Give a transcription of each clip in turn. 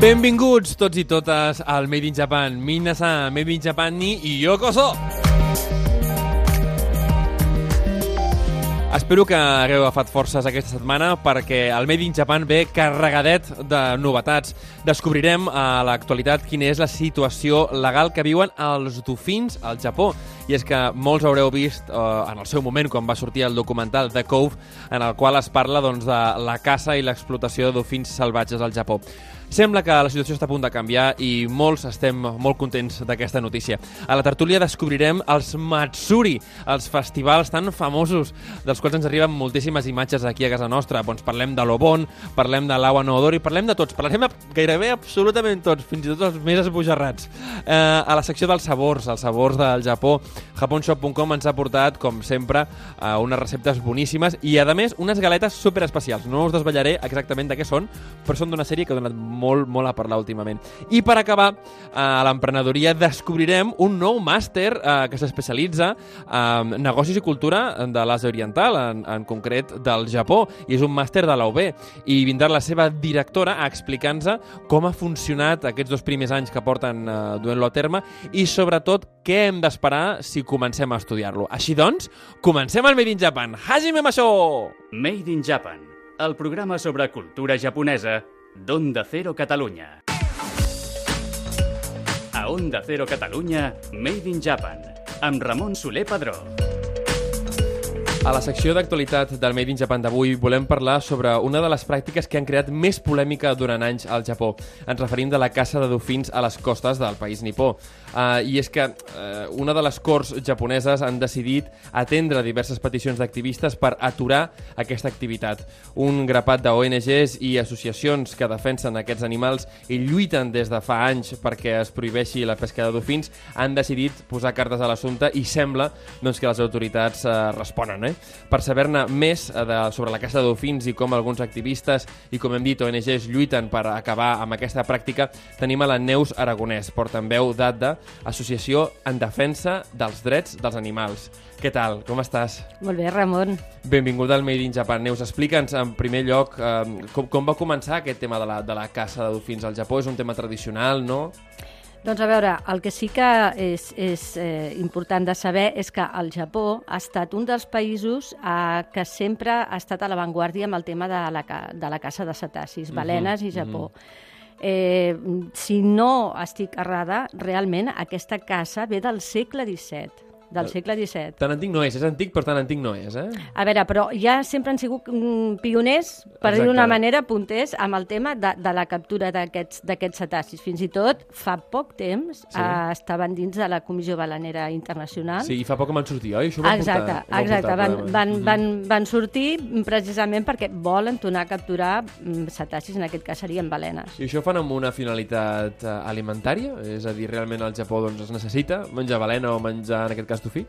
Benvinguts tots i totes al Made in Japan. Minasa, Made in Japan ni Yokoso! Espero que hagueu agafat forces aquesta setmana perquè el Made in Japan ve carregadet de novetats. Descobrirem a l'actualitat quina és la situació legal que viuen els dofins al Japó. I és que molts haureu vist eh, en el seu moment quan va sortir el documental The Cove en el qual es parla doncs, de la caça i l'explotació de dofins salvatges al Japó. Sembla que la situació està a punt de canviar i molts estem molt contents d'aquesta notícia. A la tertúlia descobrirem els Matsuri, els festivals tan famosos dels quals ens arriben moltíssimes imatges aquí a casa nostra. Doncs parlem de l'Obon, parlem de l'Awa no Odori, parlem de tots, parlarem gairebé absolutament tots, fins i tot els més esbojarrats. Eh, a la secció dels sabors, els sabors del Japó, japonshop.com ens ha portat, com sempre, eh, unes receptes boníssimes i, a més, unes galetes super especials. No us desvetllaré exactament de què són, però són d'una sèrie que ha donat molt, molt a parlar últimament. I per acabar, a l'emprenedoria descobrirem un nou màster eh, que s'especialitza en negocis i cultura de l'Àsia Oriental, en, en concret del Japó, i és un màster de la UB. I vindrà la seva directora a explicar-nos com ha funcionat aquests dos primers anys que porten eh, duent-lo a terme i, sobretot, què hem d'esperar si comencem a estudiar-lo. Així doncs, comencem el Made in Japan. Hajime Masho! Made in Japan, el programa sobre cultura japonesa d'Onda Cero Catalunya. A Onda Cero Catalunya, Made in Japan, amb Ramon Soler Padró. A la secció d'actualitat del Made in Japan d'avui volem parlar sobre una de les pràctiques que han creat més polèmica durant anys al Japó. Ens referim de la caça de dofins a les costes del país nipó. Uh, I és que uh, una de les corts japoneses han decidit atendre diverses peticions d'activistes per aturar aquesta activitat. Un grapat d'ONGs i associacions que defensen aquests animals i lluiten des de fa anys perquè es prohibeixi la pesca de dofins han decidit posar cartes a l'assumpte i sembla doncs, que les autoritats uh, responen. Eh? Per saber-ne més de, sobre la caça de dofins i com alguns activistes i, com hem dit, ONGs lluiten per acabar amb aquesta pràctica, tenim a la Neus Aragonès, portaveu d'ADDA, Associació en Defensa dels Drets dels Animals. Què tal? Com estàs? Molt bé, Ramon. Benvingut al Made in Japan. Neus, explica'ns en primer lloc eh, com, com va començar aquest tema de la, de la caça de dofins al Japó. És un tema tradicional, no? Doncs a veure, el que sí que és, és eh, important de saber és que el Japó ha estat un dels països eh, que sempre ha estat a l'avantguàrdia amb el tema de la, de la caça de cetacis, balenes uh -huh, i Japó. Uh -huh. Eh, si no estic errada, realment aquesta casa ve del segle XVII del segle XVII. Tan antic no és, és antic però tan antic no és, eh? A veure, però ja sempre han sigut mm, pioners, per dir d'una manera, punters, amb el tema de, de la captura d'aquests cetacis. Fins i tot, fa poc temps, sí. eh, estaven dins de la Comissió Balanera Internacional. Sí, i fa poc que van sortir, oi? Això exacte, portar, exacte. Van, van, mm van, van sortir precisament perquè volen tornar a capturar mm, cetacis, en aquest cas serien balenes. I això fan amb una finalitat eh, alimentària? És a dir, realment al Japó doncs, es necessita menjar balena o menjar, en aquest cas, Estufí?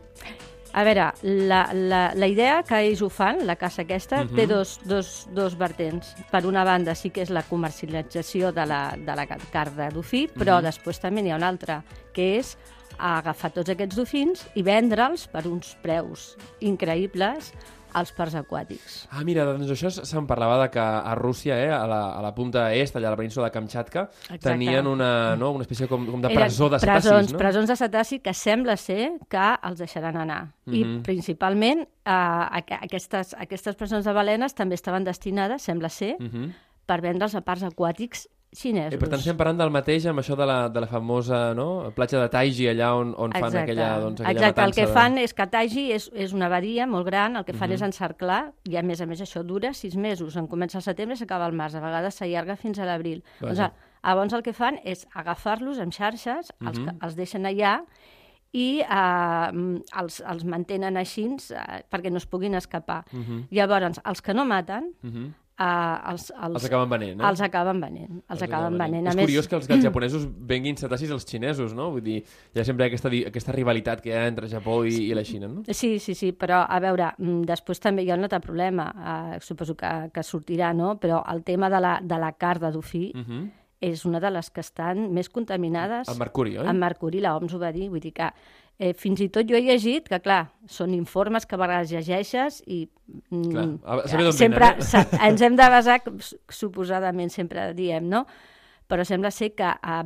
A veure, la, la, la idea que ells ho fan, la caça aquesta, uh -huh. té dos, dos, dos vertents. Per una banda sí que és la comercialització de la, de la carn de dofí, però uh -huh. després també n'hi ha una altra, que és agafar tots aquests dofins i vendre'ls per uns preus increïbles als parcs aquàtics. Ah, mira, doncs això se'n parlava de que a Rússia, eh, a, la, a la punta est, allà a la península de Kamchatka, Exacte. tenien una, no, una espècie com, com de presó de cetacis, presons, no? Presons de cetaci que sembla ser que els deixaran anar. Mm -hmm. I mhm. principalment eh, aquestes, aquestes presons de balenes també estaven destinades, sembla ser, mm -hmm. per vendre'ls a parcs aquàtics xinesos. I per tant estem parlant del mateix amb això de la, de la famosa no? platja de Taiji, allà on, on fan aquella, doncs, aquella Exacte, matança. el que fan és que Taiji és, és una abadia molt gran, el que fan uh -huh. és encerclar, i a més a més això dura sis mesos, en comença al setembre i s'acaba al març, a vegades s'allarga fins a l'abril. Doncs, llavors el que fan és agafar-los amb xarxes, uh -huh. els, els deixen allà i eh, els, els mantenen així eh, perquè no es puguin escapar. Uh -huh. Llavors, els que no maten, uh -huh. Uh, els, els, Els acaben venent, eh? Els acaben venent. Els, acaben venent. És curiós que els, que els japonesos venguin cetacis als xinesos, no? Vull dir, hi ha sempre aquesta, aquesta rivalitat que hi ha entre Japó i, i la Xina, no? Sí, sí, sí, però a veure, mm, després també hi ha un altre problema, uh, suposo que, que sortirà, no? Però el tema de la, de la carn de dofí Uh -huh. és una de les que estan més contaminades El mercuri, oi? amb mercuri, la OMS ho va dir, vull dir que eh, fins i tot jo he llegit que, clar, són informes que a vegades llegeixes i mm, Clar, a d'on sempre eh? ens hem de basar, suposadament sempre diem, no? Però sembla ser que eh,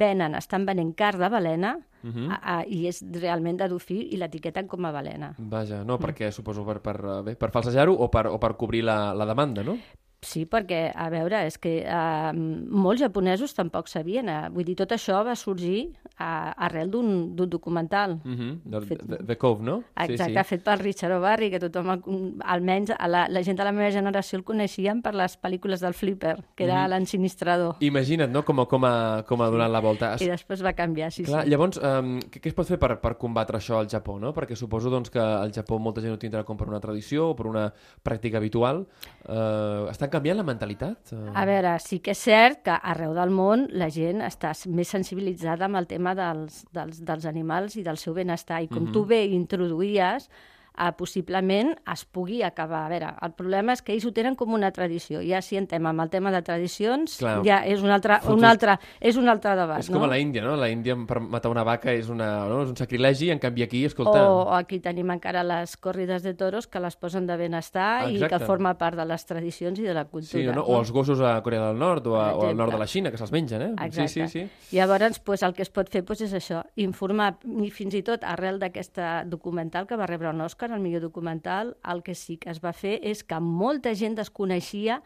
venen, estan venent carn de balena Uh -huh. a, a, i és realment de dofí i l'etiqueten com a balena. Vaja, no, perquè suposo per, per, eh, bé, per falsejar-ho o per, o per cobrir la, la demanda, no? Sí, perquè, a veure, és que eh, molts japonesos tampoc sabien. Eh? Vull dir, tot això va sorgir eh, arrel d'un documental. Uh -huh. de, Fet- de, de Cove, no? Exacte, fet pel Richard O'Barry, que tothom, almenys a la, la gent de la meva generació el coneixien per les pel·lícules del Flipper, que era Mhm. l'ensinistrador. Imagina't, no?, com, com, a, com ha donat la volta. I després va canviar, sí, Clar, sí. llavors, um, què, què es pot fer per, per combatre això al Japó, no? Perquè suposo doncs, que al Japó molta gent ho tindrà com per una tradició o per una pràctica habitual. Uh, estan canviant la mentalitat? Uh... A veure, sí que és cert que arreu del món la gent està més sensibilitzada amb el tema dels, dels, dels animals i del seu benestar. I com Mhm. tu bé introduïes, eh, possiblement es pugui acabar. A veure, el problema és que ells ho tenen com una tradició. Ja si entrem amb el tema de tradicions, Clar. ja és un altre, Fotos- un altre, és un altre debat. És com no? a la Índia, no? La Índia per matar una vaca és, una, no? és un sacrilegi, en canvi aquí, escolta... O, o aquí tenim encara les corrides de toros que les posen de benestar i Exacte. que forma part de les tradicions i de la cultura. Sí, no? O els gossos a Corea del Nord o, a, o al nord de la Xina, que se'ls mengen, eh? Exacte. Sí, sí, sí. Llavors, pues, el que es pot fer pues, és això, informar, i fins i tot arrel d'aquesta documental que va rebre un Òscar, el millor documental, el que sí que es va fer és que molta gent desconeixia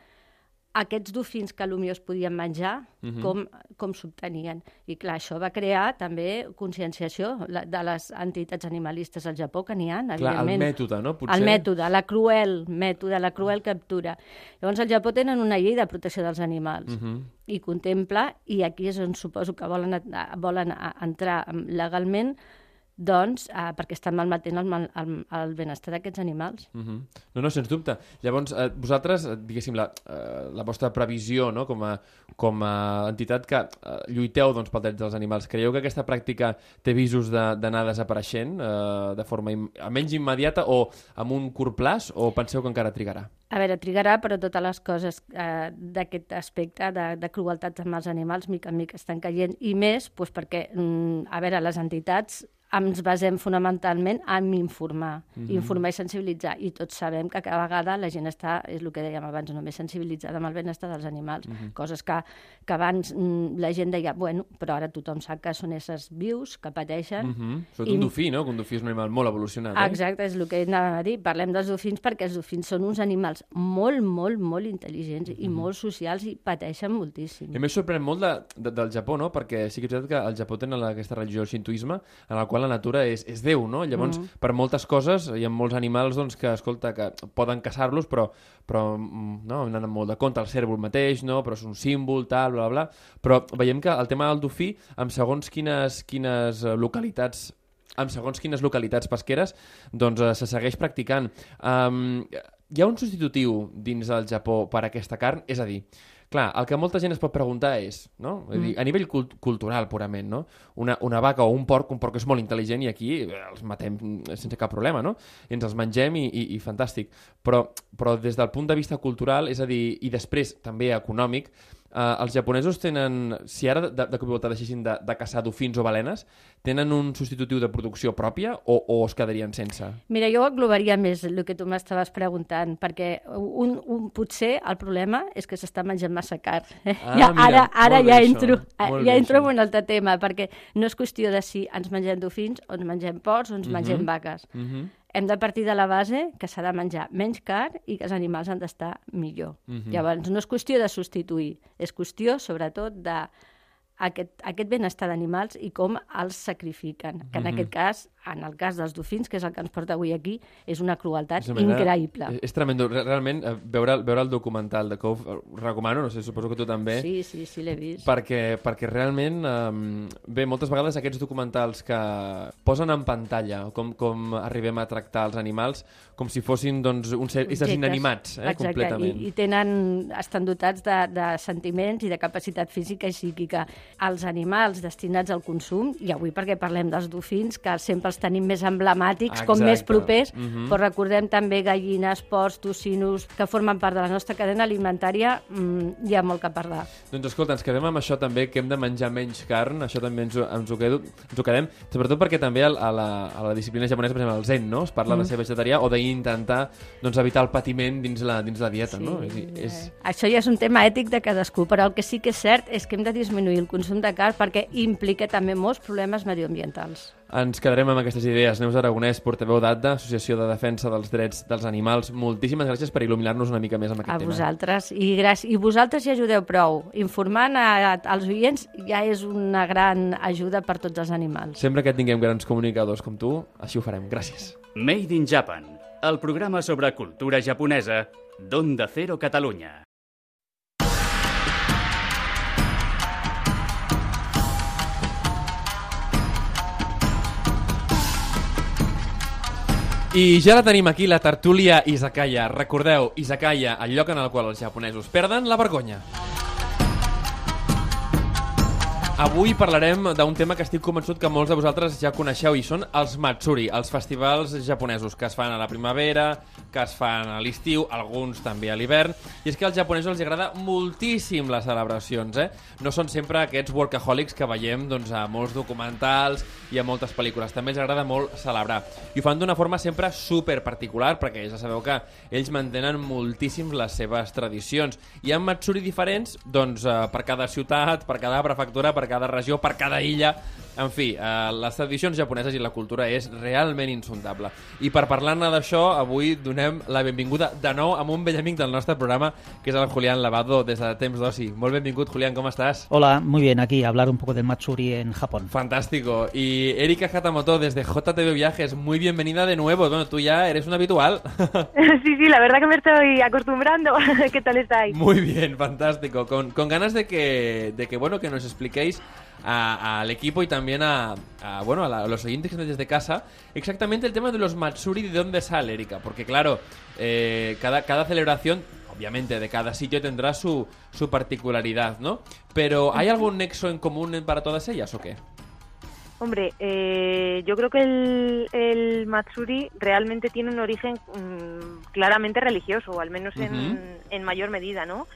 aquests dofins que potser es podien menjar, Mhm. com, com s'obtenien. I clar, això va crear també conscienciació de les entitats animalistes al Japó, que n'hi ha, Clar, el evidentment. mètode, no? Potser... El mètode, la cruel mètode, la cruel captura. Llavors, al Japó tenen una llei de protecció dels animals Mhm. i contempla, i aquí és on suposo que volen, volen entrar legalment, doncs, eh, perquè estan malmetent el, mal- el, el benestar d'aquests animals. Mhm. No, no, sens dubte. Llavors, eh, vosaltres, eh, diguéssim, la, eh, la vostra previsió no? com, a, com a entitat que eh, lluiteu doncs, pel dret dels animals, creieu que aquesta pràctica té visos d'anar de, desapareixent eh, de forma im almenys immediata o amb un curt plaç o penseu que encara trigarà? A veure, trigarà, però totes les coses eh, d'aquest aspecte de, de crueltat amb els animals, mica en mica estan caient, i més doncs, perquè, mm, a veure, les entitats ens basem fonamentalment en informar, mm -hmm. informar i sensibilitzar. I tots sabem que cada vegada la gent està, és el que dèiem abans, només sensibilitzada amb el benestar dels animals. Mm -hmm. Coses que, que abans mm, la gent deia, bueno, però ara tothom sap que són éssers vius, que pateixen, Mm -hmm. Sobretot I- un dofí, no? Que un dofí és un animal molt evolucionat, eh? Exacte, és el que anava a dir. Parlem dels dofins perquè els dofins són uns animals molt, molt, molt intel·ligents i molt socials i pateixen moltíssim. I a més sorprèn molt de, de, del Japó, no? Perquè sí que és veritat que al Japó tenen aquesta religió, el xintoisme, en la qual la natura és, és Déu, no? Llavors, mm. per moltes coses, hi ha molts animals doncs, que, escolta, que poden caçar-los, però, però mm, no, anant amb molt de compte, el cèrvol mateix, no? Però és un símbol, tal, bla, bla, bla. Però veiem que el tema del dofí, amb segons quines, quines eh, localitats amb segons quines localitats pesqueres, doncs eh, se segueix practicant. Um, hi ha un substitutiu dins del Japó per a aquesta carn? És a dir, clar, el que molta gent es pot preguntar és, no? Mm. Dir, a nivell cult cultural, purament, no? Una, una vaca o un porc, un porc és molt intel·ligent i aquí eh, els matem sense cap problema, no? I ens els mengem i, i, i fantàstic. Però, però des del punt de vista cultural, és a dir, i després també econòmic, Uh, els japonesos tenen, si ara de, de cop i volta deixessin de, de caçar dofins o balenes, tenen un substitutiu de producció pròpia o, o es quedarien sense? Mira, jo englobaria més el que tu m'estaves preguntant, perquè un, un, potser el problema és que s'està menjant massa car. Eh? Ah, ja, mira, ara ara ja entro, molt ja entro en un altre tema, perquè no és qüestió de si ens mengem dofins o ens mengem porcs o ens mengem vaques. Uh -huh. Hem de partir de la base que s'ha de menjar menys car i que els animals han d'estar millor. Mhm. Llavors, no és qüestió de substituir, és qüestió, sobretot, de aquest, aquest benestar d'animals i com els sacrifiquen, que en Mhm. aquest cas en el cas dels dofins, que és el que ens porta avui aquí, és una crueltat És una manera- increïble. És, és tremendo. Re- Realment, eh, veure, veure el documental de Cove, eh, recomano, no sé, suposo que tu també, Sí, sí, sí, l'he vist. perquè, perquè realment, eh, bé, moltes vegades aquests documentals que posen en pantalla com, com arribem a tractar els animals com si fossin, doncs, uns éssers inanimats, eh, Exacte, completament. I, i tenen, estan dotats de, de sentiments i de capacitat física i psíquica. Els animals destinats al consum, i avui perquè parlem dels dofins, que sempre els tenim més emblemàtics, com més Exacte. propers, Mhm. però recordem també gallines, porcs, tocinos, que formen part de la nostra cadena alimentària, mm, hi ha molt que parlar. Doncs escolta, ens quedem amb això també, que hem de menjar menys carn, això també ens, ho- ens, ho, quedo, ens ho quedem, sobretot perquè també a la, a la disciplina japonesa, per exemple, el zen, no? es parla de ser vegetarià o d'intentar doncs, evitar el patiment dins la, dins la dieta, no? És, és... Això ja és un tema ètic de cadascú, però el que sí que és cert és que hem de disminuir el consum de carn perquè implica també molts problemes medioambientals. Ens quedarem amb aquestes idees. Neus Aragonès, portaveu d'ADDA, Associació de Defensa dels Drets dels Animals. Moltíssimes gràcies per il·luminar-nos una mica més amb aquest A tema. vosaltres. I, gràcies, I vosaltres hi ajudeu prou. Informant a, a, als oients ja és una gran ajuda per tots els animals. Sempre que tinguem grans comunicadors com tu, així ho farem. Gràcies. Made in Japan, el programa sobre cultura japonesa d'Onda Cero Catalunya. I ja la tenim aquí, la tertúlia Izakaya. Recordeu, Izakaya, el lloc en el qual els japonesos perden la vergonya. Avui parlarem d'un tema que estic convençut que molts de vosaltres ja coneixeu i són els Matsuri, els festivals japonesos que es fan a la primavera, que es fan a l'estiu, alguns també a l'hivern, i és que als japonesos els agrada moltíssim les celebracions, eh? No són sempre aquests workaholics que veiem doncs, a molts documentals i a moltes pel·lícules, també els agrada molt celebrar. I ho fan d'una forma sempre super particular, perquè ja sabeu que ells mantenen moltíssim les seves tradicions. Hi ha Matsuri diferents doncs, eh, per cada ciutat, per cada prefectura, per cada regió, per cada illa... En fi, eh, les tradicions japoneses i la cultura és realment insondable. I per parlar-ne d'això, avui donem la benvinguda de nou amb un vell amic del nostre programa, que és el Julián Lavado, des de Temps d'Oci. Molt benvingut, Julián, com estàs? Hola, muy bien, aquí hablar un poco del Matsuri en Japón. Fantástico. Y Erika Hatamoto desde JTV Viajes, muy bienvenida de nuevo. Bueno, tú ya eres un habitual. Sí, sí, la verdad que me estoy acostumbrando. ¿Qué tal estáis? Muy bien, fantástico. Con, con ganas de que, de que, bueno, que nos expliquéis a- al equipo y también a, bueno, a los oyentes que están desde casa exactamente el tema de los Matsuri, de dónde sale, Erika. Porque, claro, eh, cada, cada celebración, obviamente, de cada sitio tendrá su, su particularidad, ¿no? Pero, ¿hay algún nexo en común para todas ellas o qué? Hombre, eh, yo creo que el, el Matsuri realmente tiene un origen mm, claramente religioso, o al menos en, en mayor medida, ¿no?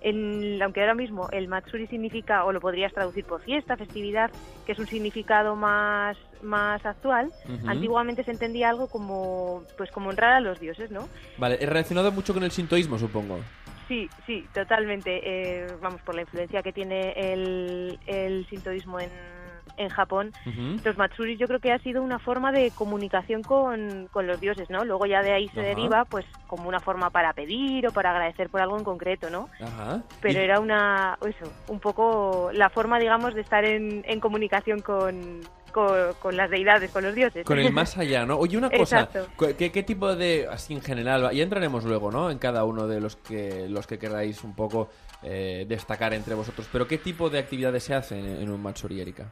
En- aunque ahora mismo el Matsuri significa, o lo podrías traducir por fiesta, festividad, que es un significado más, más actual, antiguamente se entendía algo como, pues como honrar a los dioses, ¿no? Vale, es relacionado mucho con el sintoísmo, supongo. Sí, sí, totalmente. Eh, vamos, por la influencia que tiene el, el sintoísmo en, en Japón, los Matsuris yo creo que ha sido una forma de comunicación con, con los dioses, ¿no? Luego ya de ahí se deriva, pues, como una forma para pedir o para agradecer por algo en concreto, ¿no? Ajá. Pero era una, eso, un poco la forma, digamos, de estar en, en comunicación con, con, con las deidades, con los dioses. Con el más allá, ¿no? Oye, una cosa, ¿qué, qué tipo de, así en general, ya entraremos luego, ¿no? En cada uno de los que, los que queráis un poco eh, destacar entre vosotros, pero ¿qué tipo de actividades se hacen en, en un Matsuri, Erika?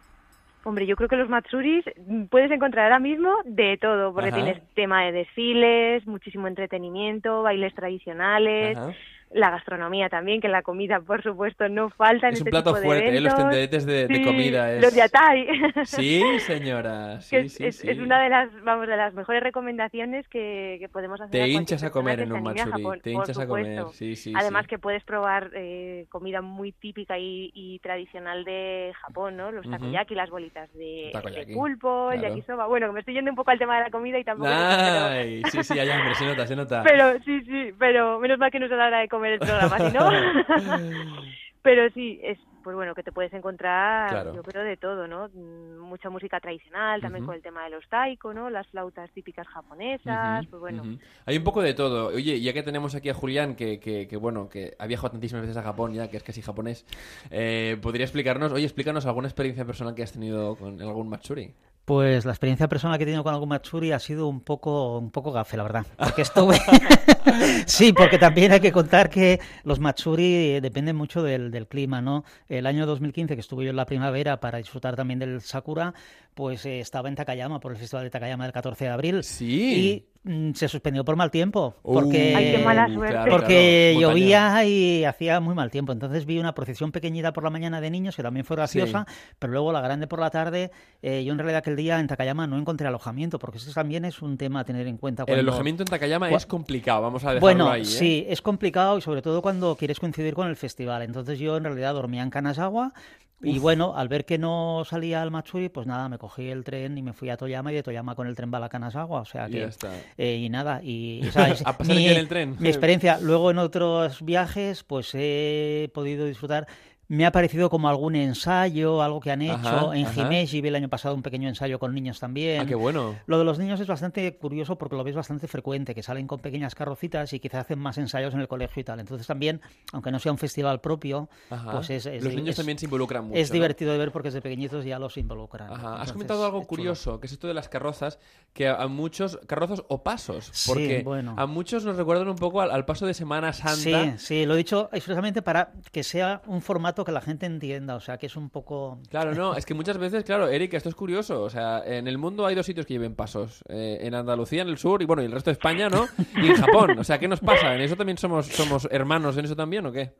Hombre, yo creo que los Matsuris mm, puedes encontrar ahora mismo de todo, porque Ajá. tienes tema de desfiles, muchísimo entretenimiento, bailes tradicionales, Ajá. La gastronomía también, que la comida, por supuesto, no falta en Es un este plato tipo de fuerte, ¿eh? Los tenderetes de, de comida. Es... Los yatai. Sí, señora. Sí, es, sí, es- sí. es una de las, vamos, de las mejores recomendaciones que, que podemos hacer. Te a hinchas a comer en se un Matsuri, Japón, te hinchas a comer, supuesto. sí, sí, Además que puedes probar eh, comida muy típica y, y tradicional de Japón, ¿no? Los takoyaki, las bolitas de, de pulpo, el claro. yakisoba. Bueno, que me estoy yendo un poco al tema de la comida y tampoco... pero- sí, sí, hay hambre, se nota, se nota. pero sí, sí, pero menos mal que no es a la hora de comer el programa, si no. pero sí, es pues bueno, que te puedes encontrar, Claro. yo creo, de todo, ¿no? Mm, Mucha música tradicional, también Ujú. con el tema de los taiko, ¿no? Las flautas típicas japonesas, Ujú, pues bueno. ujú. Hay un poco de todo. Oye, ya que tenemos aquí a Julián, que, que, que, bueno, que ha viajado tantísimas veces a Japón ya, que es casi japonés, eh, ¿podría explicarnos, oye, explícanos alguna experiencia personal que has tenido con algún Matsuri? Pues la experiencia personal que he tenido con algún Matsuri ha sido un poco, un poco gafe, la verdad. Porque estuve. Sí, porque también hay que contar que los Matsuri dependen mucho del, del, clima, ¿no? El año 2015, que estuve yo en la primavera para disfrutar también del Sakura, pues eh, estaba en Takayama por el Festival de Takayama del 14 de abril. Sí. Y mm, se suspendió por mal tiempo. Uh, Porque, Ay, qué mala suerte. claro, porque claro, llovía y hacía muy mal tiempo. Entonces vi una procesión pequeñita por la mañana de niños que también fue graciosa, pero luego la grande por la tarde. eh, yo en realidad aquel día en Takayama no encontré alojamiento, porque eso también es un tema a tener en cuenta. El cuando- alojamiento en Takayama Cu- es complicado, vamos a dejarlo Bueno, ahí. ¿eh? sí, es complicado y sobre todo cuando quieres coincidir con el festival. Entonces yo en realidad dormía en Kanazawa y Uf. bueno, al ver que no salía al Matsuri, pues nada, me cogí el tren y me fui a Toyama y de Toyama con el tren va a la Kanazawa. O sea Y que... ya está. Eh, y nada, y o sea, A pasar en el tren. mi experiencia. Luego en otros viajes, pues he podido disfrutar. Me ha parecido como algún ensayo, algo que han hecho. Ajá, en ajá. Himeji vi el año pasado un pequeño ensayo con niños también. Ah, qué bueno. Lo de los niños es bastante curioso porque lo ves bastante frecuente, que salen con pequeñas carrocitas y quizás hacen más ensayos en el colegio y tal. Entonces también, aunque no sea un festival propio, Ajá. pues es, es- Los niños es- también se involucran mucho. es ¿no? divertido de ver porque desde pequeñitos ya los involucran. Ajá. Has Entonces, comentado algo chulo. curioso, que es esto de las carrozas, que a, muchos, carrozas o pasos, Sí, porque bueno. a muchos nos recuerdan un poco al, al paso de Semana Santa. Sí, sí, lo he dicho expresamente para que sea un formato que la gente entienda, o sea, que es un poco... Claro, no, es que muchas veces, claro, Eric, esto es curioso. O sea, en el mundo hay dos sitios que lleven pasos. eh, en Andalucía, en el sur, y bueno, y el resto de España, ¿no? Y en Japón. O sea, ¿qué nos pasa? ¿En eso también somos, somos hermanos en eso también o qué?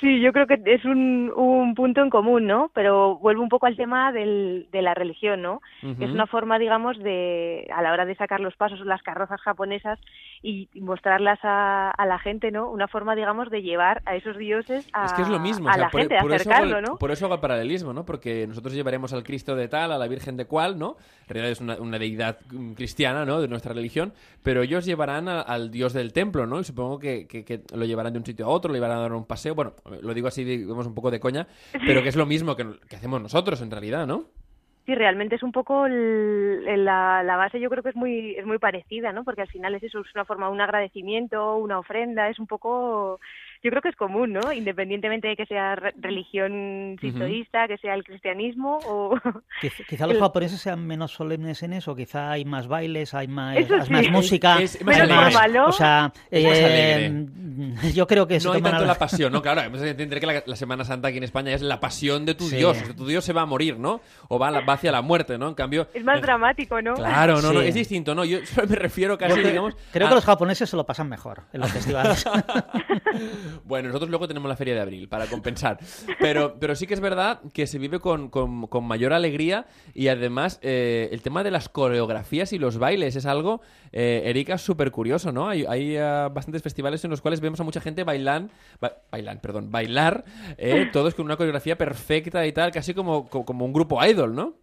Sí, yo creo que es un, un punto en común, ¿no? Pero vuelvo un poco al tema del, de la religión, ¿no? Ujú. Es una forma, digamos, de a la hora de sacar los pasos, las carrozas japonesas y mostrarlas a, a la gente, ¿no? Una forma, digamos, de llevar a esos dioses a, Es que es lo mismo, a o sea, la por, gente, por eso acercarlo, el, ¿no? por eso hago el paralelismo, ¿no? Porque nosotros llevaremos al Cristo de tal, a la Virgen de cual, ¿no? En realidad es una, una deidad mm, cristiana, ¿no? De nuestra religión, pero ellos llevarán a- al Dios del templo, ¿no? Y supongo que, que- que lo llevarán de un sitio a otro, lo llevarán a dar un paseo, bueno, lo digo así, digamos, un poco de coña, pero que es lo mismo que, hacemos nosotros, en realidad, ¿no? Sí, realmente es un poco el- la, la base, yo creo que es muy es muy parecida, ¿no? Porque al final es eso, es una forma, un agradecimiento, una ofrenda, es un poco, yo creo que es común, ¿no? Independientemente de que sea re- religión sintoísta, que sea el cristianismo o... Quiz- Quizá los El- japoneses sean menos solemnes en eso, quizá hay más bailes, hay más, Eso hay sí. más música, Es- es más hay formal, ¿no? o sea, Es más eh, yo creo que se No hay tanto a- la pasión, ¿no? Claro, hemos de entender que la, la Semana Santa aquí en España es la pasión de tu Sí. Dios. O sea, tu Dios se va a morir, ¿no? O va, la- va hacia la muerte, ¿no? En cambio... Es más en- dramático, ¿no? Claro, no, no, es distinto, ¿no? Yo me refiero casi, digamos... creo a- que los japoneses se lo pasan mejor en los festivales. Bueno, nosotros luego tenemos la Feria de Abril para compensar. Pero, pero sí que es verdad que se vive con, con- mayor alegría y además eh, el tema de las coreografías y los bailes es algo, eh, Erika, súper curioso, ¿no? Hay, hay ah, bastantes festivales en los cuales vemos a mucha gente bailan, ba- bailan, perdón, bailar, eh, todos con una coreografía perfecta y tal, casi como, co- como un grupo idol, ¿no?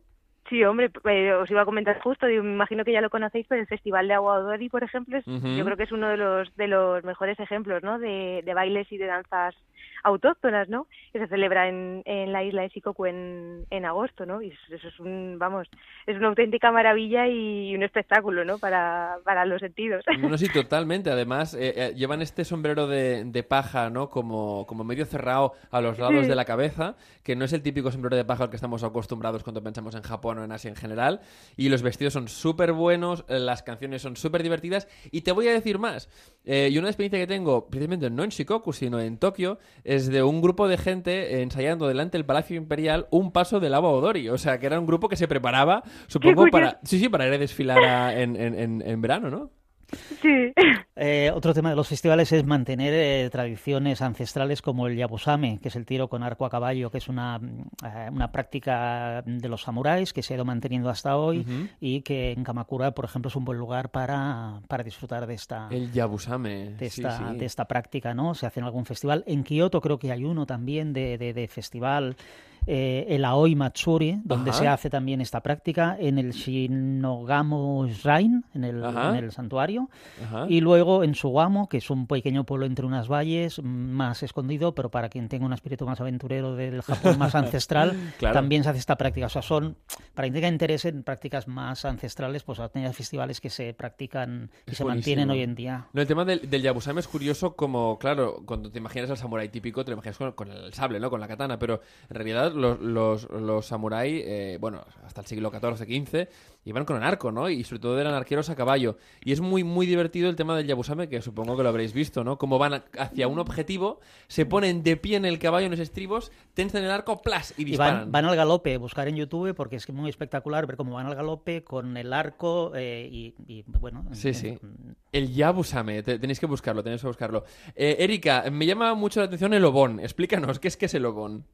Sí, hombre, eh, os iba a comentar justo, digo, me imagino que ya lo conocéis, pero el Festival de Agua Odori, por ejemplo, es- yo creo que es uno de los de los mejores ejemplos, ¿no? De, de bailes y de danzas autóctonas, ¿no? Que se celebra en, en la isla de Shikoku en, en agosto, ¿no? Y eso, es un, vamos, es una auténtica maravilla y un espectáculo, ¿no? Para, para los sentidos. No, sí, totalmente. Además, eh, eh, llevan este sombrero de, de paja, ¿no? Como, como medio cerrado a los lados Sí. de la cabeza, que no es el típico sombrero de paja al que estamos acostumbrados cuando pensamos en Japón o en Asia en general. Y los vestidos son súper buenos, eh, las canciones son súper divertidas. Y te voy a decir más. Eh, y una experiencia que tengo, precisamente no en Shikoku, sino en Tokio, es de un grupo de gente ensayando delante del Palacio Imperial un paso del agua Odori. O sea, que era un grupo que se preparaba, supongo, para, sí, sí, para ir a desfilar a- en- en- en verano, ¿no? Sí. Eh, otro tema de los festivales es mantener eh, tradiciones ancestrales como el yabusame, que es el tiro con arco a caballo, que es una, eh, una práctica de los samuráis que se ha ido manteniendo hasta hoy y que en Kamakura, por ejemplo, es un buen lugar para, para disfrutar de esta, El Yabusame. de sí, esta, sí. de esta práctica, ¿no? Se hace en algún festival. En Kioto creo que hay uno también de, de- de festival, eh, el Aoi Matsuri, donde Ajá. se hace también esta práctica, en el Shinogamo Shrine, en el, en el santuario. Ajá. Y luego en Sugamo, que es un pequeño pueblo entre unas valles, más escondido, pero para quien tenga un espíritu más aventurero del Japón más ancestral, Claro. también se hace esta práctica. O sea, son, para quien tenga interés en prácticas más ancestrales, pues hay festivales que se practican y Es se mantienen buenísimo. hoy en día. No, el tema del, del Yabusame es curioso como, claro, cuando te imaginas al samurái típico, te lo imaginas con, con el sable, ¿no? Con la katana, pero en realidad los, los, los samuráis, eh, bueno, hasta el siglo XIV-XV, iban con el arco, ¿no? Y sobre todo eran arqueros a caballo. Y es muy, muy divertido el tema del Yabusame, que supongo que lo habréis visto, ¿no? Como van hacia un objetivo, se ponen de pie en el caballo, en los estribos, tensan el arco, ¡plas! y Y disparan. van, van al galope, buscar en YouTube, porque es muy espectacular ver cómo van al galope con el arco eh, y, y, bueno. Sí, en- sí. en- El Yabusame, te- tenéis que buscarlo, tenéis que buscarlo. Eh, Erika, me llama mucho la atención el obón. Explícanos, ¿qué es que es el obón?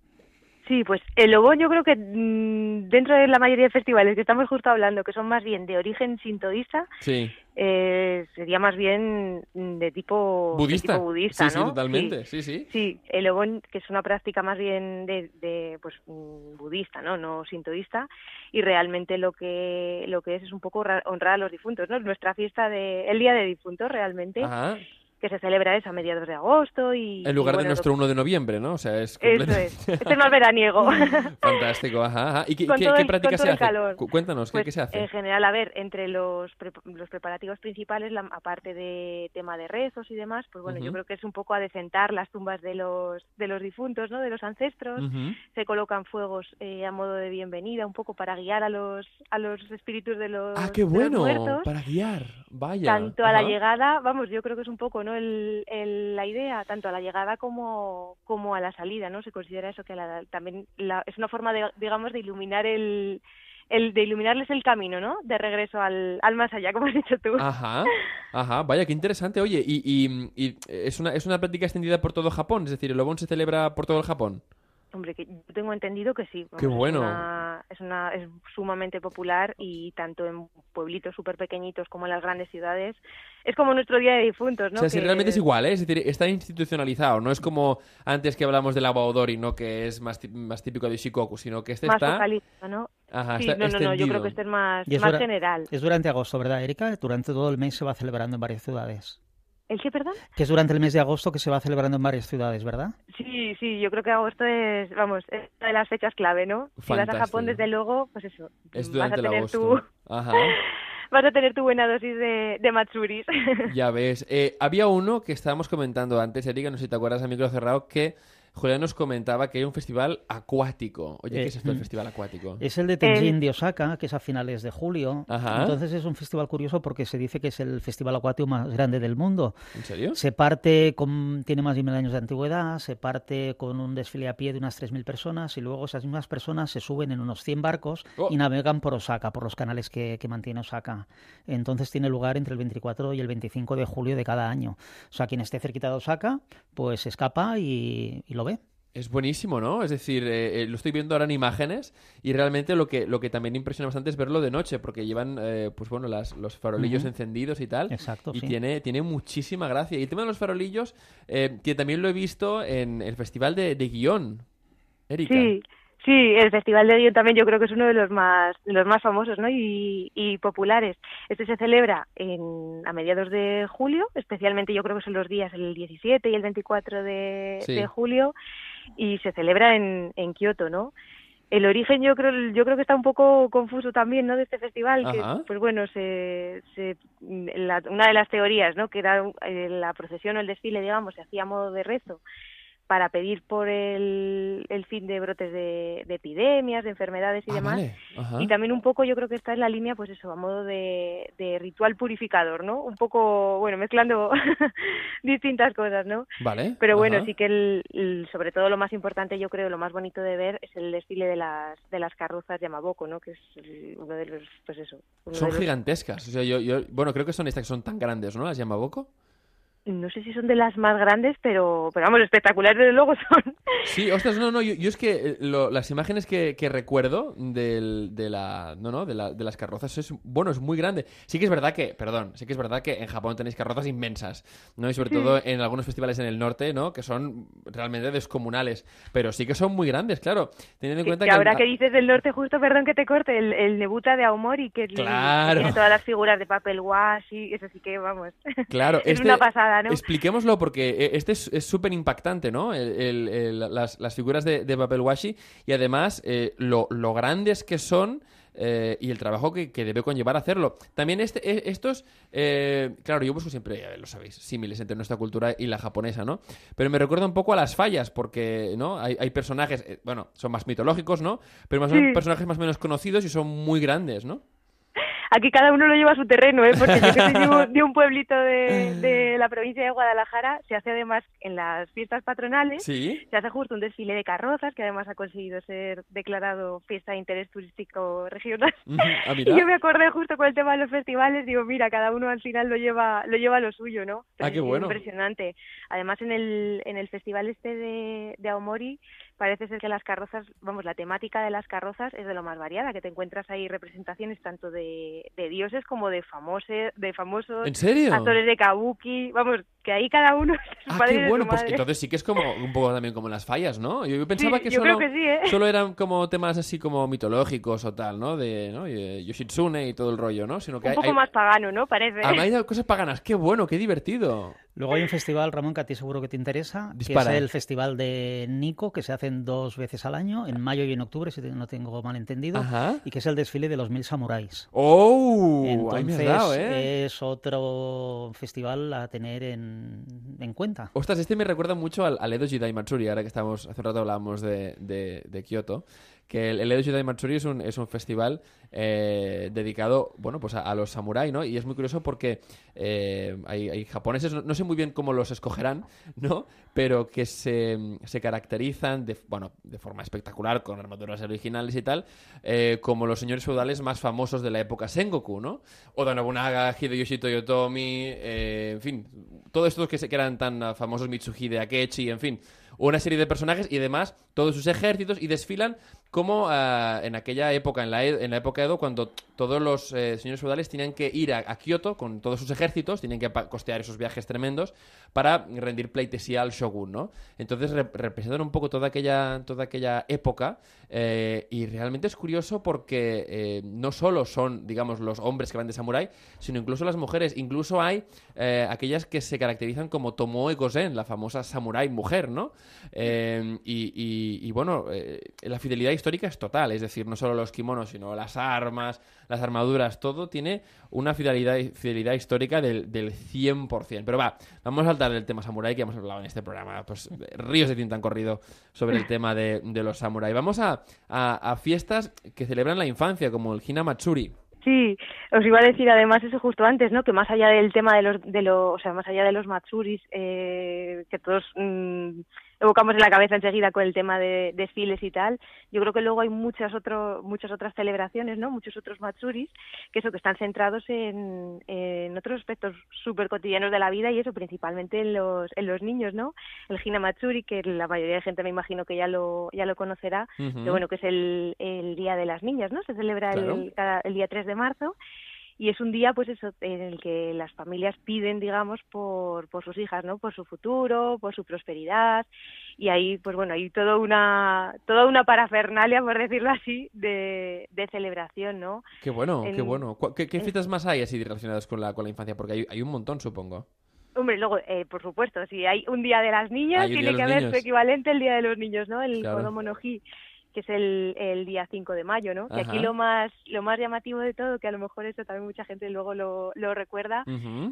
Sí, pues el Obón yo creo que mm, dentro de la mayoría de festivales que estamos justo hablando, que son más bien de origen sintoísta, Sí. eh, sería más bien de tipo de ¿Budista? tipo budista, sí, ¿no? sí, totalmente. Sí, sí. Sí, el Obón, que es una práctica más bien de, de, pues mm, budista, ¿no? No sintoísta, y realmente lo que lo que es es un poco ra- honrar a los difuntos, ¿no? Es nuestra fiesta de el día de difuntos realmente, Ajá. Que se celebra eso a mediados de agosto y En lugar y, de nuestro 1 de noviembre, ¿no? O sea, es Eso completamente- es, este es más veraniego. Fantástico, ajá, ajá. ¿Y qué, qué- práctica se hace? calor. Cuéntanos, ¿qué, Pues, qué se hace? En general, a ver, entre los, pre- los preparativos principales, la- aparte de tema de rezos y demás, pues bueno, yo creo que es un poco adecentar las tumbas de los de los difuntos, ¿no? De los ancestros. Se colocan fuegos eh, a modo de bienvenida, un poco para guiar a los a los espíritus de los, Ah, qué bueno, muertos. para guiar, vaya. Tanto a la llegada, vamos, yo creo que es un poco, ¿no? El, el- la idea, tanto a la llegada como, como a la salida, ¿no? Se considera eso que la- también la- es una forma, de, digamos, de iluminar el, el, de iluminarles el camino, ¿no? De regreso al, al más allá, como has dicho tú. Ajá, ajá, vaya, qué interesante. Oye, y, y- y es, una, es una práctica extendida por todo Japón, es decir, el Obon se celebra por todo el Japón. Hombre, que yo tengo entendido que sí. Qué bueno. Es, una, es, una- es sumamente popular y tanto en pueblitos súper pequeñitos como en las grandes ciudades es como nuestro día de difuntos, ¿no? o sea, si realmente es igual, ¿eh? es decir, está institucionalizado, no es como antes que hablamos del agua odori, ¿no? Que es más, más típico de Shikoku, sino que este más está... focalizado, ¿no? Ajá, sí, está no, no, no, yo creo que este es más, Y es más dura- general. Es durante agosto, ¿verdad, Erika? Durante todo el mes se va celebrando en varias ciudades. ¿El qué, perdón? Que es durante el mes de agosto que se va celebrando en varias ciudades, ¿verdad? Sí, sí, yo creo que agosto es, vamos, es una de las fechas clave, ¿no? Si vas a Fantástico. Japón, desde luego, pues eso, Es vas durante a el tener agosto. tu, Ajá. vas a tener tu buena dosis de, de matsuris. Ya ves. Eh, había uno que estábamos comentando antes, Erika, no sé si te acuerdas, a micro cerrado, que Julián nos comentaba que hay un festival acuático. Oye, ¿qué Eh, es esto del mm. festival acuático? Es el de Tenjin de Osaka, que es a finales de julio. Ajá. Entonces es un festival curioso porque se dice que es el festival acuático más grande del mundo. ¿En serio? Se parte con, tiene más de mil años de antigüedad, se parte con un desfile a pie de unas 3.000 personas y luego esas mismas personas se suben en unos 100 barcos Oh. y navegan por Osaka, por los canales que, que mantiene Osaka. Entonces tiene lugar entre el 24 y el 25 de julio de cada año. O sea, quien esté cerquita de Osaka, pues se escapa y, y lo ve. Es buenísimo, ¿no? Es decir, eh, eh, lo estoy viendo ahora en imágenes y realmente lo que, lo que también impresiona bastante es verlo de noche, porque llevan, eh, pues bueno, las, los farolillos encendidos y tal. Exacto, y sí. tiene, tiene muchísima gracia. Y el tema de los farolillos, eh, que también lo he visto en el festival de, de guion. Erika. Sí, sí, el Festival de Dion también yo creo que es uno de los más, de los más famosos, ¿no? Y, y populares. Este se celebra en, a mediados de julio, especialmente yo creo que son los días el 17 y el 24 de, Sí. de julio, y se celebra en, en Kioto, ¿no? El origen yo creo yo creo que está un poco confuso también, ¿no? De este festival, que pues bueno, se, se la- una de las teorías, ¿no? Que era eh, la procesión o el desfile, digamos, se hacía a modo de rezo para pedir por el, el fin de brotes de, de epidemias, de enfermedades y Ah, demás. vale. Y también un poco yo creo que está en la línea, pues eso, a modo de, de ritual purificador, ¿no? Un poco, bueno, mezclando distintas cosas, ¿no? Vale. Pero bueno, ajá. sí que el, el- sobre todo lo más importante, yo creo, lo más bonito de ver es el desfile de las de las carrozas Yamaboko, ¿no? Que es uno de los, pues eso. Son de los- gigantescas. O sea, yo, yo, bueno, creo que son estas que son tan grandes, ¿no? Las Yamaboko. No sé si son de las más grandes, pero, pero vamos, espectaculares desde luego son. Sí, ostras, no, no, yo, yo es que eh, lo- las imágenes que, que recuerdo del, de la, no, no, de, la- de las carrozas es, bueno, es muy grande. Sí que es verdad que, perdón, sí que es verdad que en Japón tenéis carrozas inmensas, ¿no? Y sobre todo en algunos festivales en el norte, ¿no? Que son realmente descomunales, pero sí que son muy grandes, claro, teniendo en cuenta que que... ahora que dices del norte, justo, perdón que te corte, el, el Nebuta de Aomori, que, Claro. tiene todas las figuras de papel wash y eso sí que, vamos, Claro, es este, una pasada Expliquémoslo porque eh, este es súper impactante, ¿no? El, el, el, las, las, figuras de, de Babelwashi y además eh, lo, lo, grandes que son eh, y el trabajo que, que, debe conllevar hacerlo. También este, eh, estos, eh, claro, yo busco siempre, lo sabéis, símiles entre nuestra cultura y la japonesa, ¿no? Pero me recuerda un poco a las fallas, porque, ¿no? Hay, hay personajes, eh, bueno, son más mitológicos, ¿no? Pero más sí. personajes más o menos conocidos y son muy grandes, ¿no? Aquí cada uno lo lleva a su terreno, ¿eh? porque yo que soy de un, de un pueblito de, de, la provincia de Guadalajara, se hace además en las fiestas patronales, ¿Sí? se hace justo un desfile de carrozas, que además ha conseguido ser declarado fiesta de interés turístico regional. Ah, y yo me acordé justo con el tema de los festivales, digo, mira, cada uno al final lo lleva lo lleva a lo suyo, ¿no? Pero ah, qué bueno. Impresionante. Además, en el, en el festival este de, de Aomori, parece ser que las carrozas, vamos, la temática de las carrozas es de lo más variada, que te encuentras ahí representaciones tanto de, de dioses como de famosos, de famosos ¿En serio? actores de kabuki, vamos, que ahí cada uno es su ah, padre qué bueno, su pues entonces sí que es como un poco también como las fallas, ¿no? Yo, yo pensaba Sí, que, yo solo, creo que sí, ¿eh? solo eran como temas así como mitológicos o tal, ¿no? De, ¿no? De Yoshitsune y todo el rollo, ¿no? Sino que Un hay, poco hay- más pagano, ¿no? Parece. Ah, hay cosas paganas, qué bueno, qué divertido. Luego hay un festival, Ramón, que a ti seguro que te interesa, Dispara. que es el Festival de Nico, que se hacen dos veces al año, en mayo y en octubre, si no tengo mal entendido, Ajá. y que es el desfile de los mil samuráis. ¡Oh! ahí me Entonces has dado, ¿eh? es otro festival a tener en, en cuenta. Ostras, este me recuerda mucho al, al Edo Jidai Matsuri, ahora que estamos, hace un rato hablábamos de, de, de Kioto, que el, el Edo Jidai Matsuri es un, es un festival eh, dedicado, bueno, pues a, los samuráis, ¿no? Y es muy curioso porque eh, hay, hay japoneses, no, sé muy bien cómo los escogerán, ¿no? Pero que se, se caracterizan, de, bueno, de forma espectacular, con armaduras originales y tal, eh, como los señores feudales más famosos de la época Sengoku, ¿no? Oda Nobunaga, Hideyoshi Toyotomi, en fin, todos estos que, se, que eran tan famosos, Mitsuhide Akechi, en fin, una serie de personajes y además todos sus ejércitos y desfilan como ah, en aquella época, en la, E- en la época Edo, cuando todos los eh, señores feudales tenían que ir a, a Kioto con todos sus ejércitos, tenían que costear esos viajes tremendos para rendir pleitesía al shogun, ¿no? Entonces rep- representan un poco toda aquella, toda aquella época eh, y realmente es curioso porque eh, no solo son, digamos, los hombres que van de samurái, sino incluso las mujeres. Incluso hay eh, aquellas que se caracterizan como Tomoe Gozen, la famosa samurái mujer, ¿no? Eh, y, y- y, bueno, la fidelidad histórica es total, es decir, no solo los kimonos, sino las armas, las armaduras, todo tiene una fidelidad, histórica del, del 100%. Pero va, vamos a saltar del tema samurái que hemos hablado en este programa. Pues ríos de tinta han corrido sobre el tema de, los samurái. Vamos a, fiestas que celebran la infancia, como el Hina Matsuri. Sí, os iba a decir además eso justo antes, ¿no? Que más allá del tema de los, de los, o sea, más allá de los matsuris, eh, que todos mm, evocamos en la cabeza enseguida con el tema de desfiles y tal, yo creo que luego hay muchas otro, muchas otras celebraciones, ¿no? Muchos otros matsuris que eso que están centrados en, en otros aspectos súper cotidianos de la vida y eso principalmente en los, en los niños, ¿no? El Hina Matsuri, que la mayoría de gente me imagino que ya lo, ya lo conocerá, pero bueno, que es el, el Día de las Niñas, ¿no? Se celebra Claro. el, cada- el día 3 de marzo y es un día, pues eso, en el que las familias piden, digamos, por, por sus hijas, ¿no? Por su futuro, por su prosperidad y ahí, pues bueno, hay toda una, toda una parafernalia, por decirlo así, de, de celebración, ¿no? Qué bueno, En- qué bueno. ¿Cu- ¿Qué, qué en- fiestas más hay así relacionadas con la, con la infancia? Porque hay, hay un montón, supongo. Hombre, luego, eh, por supuesto, si hay un día de las niñas, tiene que haber niños. su equivalente el día de los niños, ¿no? El Claro. Kodomo no Hi, que es el, el día 5 de mayo, ¿no? Que aquí Ajá. lo más, lo más llamativo de todo, que a lo mejor eso también mucha gente luego lo, lo recuerda,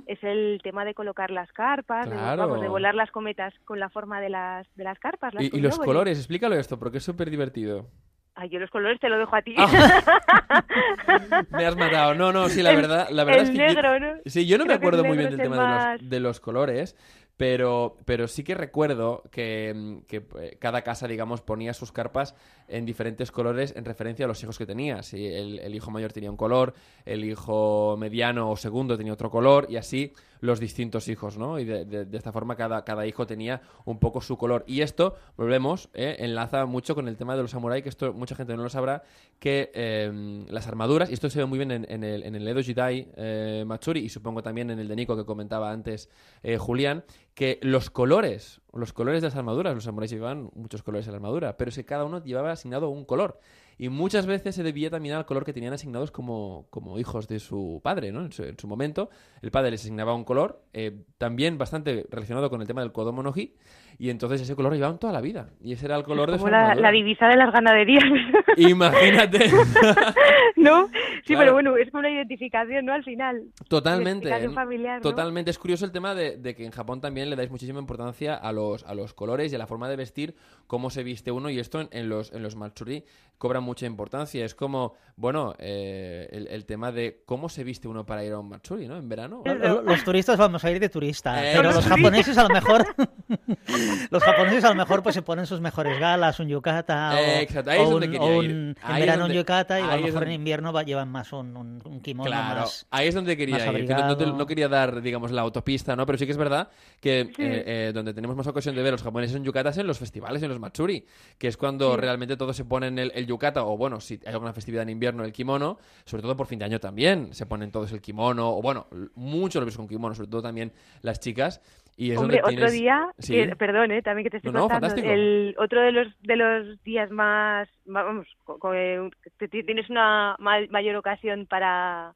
es el tema de colocar las carpas, de, vamos, de volar las cometas con la forma de las, de las carpas. Las Y, y los colores, explícalo esto, porque es súper divertido. Ay, yo los colores te lo dejo a ti. Me has matado. No, no, sí, la verdad, la verdad el es que yo- negro, ¿no? Sí, yo no me Creo acuerdo muy bien del tema de los, de los colores, pero, pero sí que recuerdo que, mm, eh, cada casa, digamos, ponía sus carpas en diferentes colores en referencia a los hijos que tenía. Si el, el hijo mayor tenía un color, el hijo mediano o segundo tenía otro color, y así los distintos hijos, ¿no? Y de, esta forma cada, cada hijo tenía un poco su color. Y esto, volvemos, ¿eh? enlaza mucho con el tema de los samuráis, que esto mucha gente no lo sabrá, que eh, las armaduras, y esto se ve muy bien en, en el, en el Edo Jidai eh, Matsuri, y supongo también en el de Nico que comentaba antes eh, Julián, que los colores, los colores de las armaduras, los samuráis llevaban muchos colores en la armadura, pero si cada uno llevaba asignado un color. Y muchas veces se debía también al color que tenían asignados como, como hijos de su padre, ¿no? En su, en su momento, el padre les asignaba un color, eh, también bastante relacionado con el tema del Kodomo no Hi, y entonces ese color lo llevaban toda la vida. Y ese era el color de su Como la, armadura. la divisa de las ganaderías. Imagínate. ¿No? Sí, Claro. pero bueno, es como una identificación, ¿no? Al final. Totalmente. Familiar, ¿no? Totalmente. Es curioso el tema de, de que en Japón también le dais muchísima importancia a los, a los colores y a la forma de vestir, cómo se viste uno, y esto en, en los, en los Matsuri cobra mucha importancia. Es como, bueno, eh, el, el tema de cómo se viste uno para ir a un Matsuri, ¿no? En verano. Es Lo- Los turistas vamos a ir de turista, Eh, pero sí. los japoneses a lo mejor, los japoneses a lo mejor pues se ponen sus mejores galas, un yukata Eh, exacto, ahí es donde un, o ir. un- en verano donde- un yukata y a lo mejor donde- en invierno va- llevan más un, un, un kimono Claro, más. ahí es donde quería ir. no, no no quería dar, digamos, la autopista, ¿no? Pero sí que es verdad que eh, eh, donde tenemos más ocasión de ver a los japoneses en yucatas en los festivales, en los matsuri, que es cuando realmente todos se ponen el, el yukata, o bueno, si hay alguna festividad en invierno, el kimono, sobre todo por fin de año también, se ponen todos el kimono, o bueno, l- mucho lo ves con kimono, sobre todo también las chicas. Y es Hombre, donde otro tienes- día, Sí. que- perdón, eh, también que te estoy No, contando, el otro de los de los días más, vamos, eh, tienes una ma- mayor ocasión para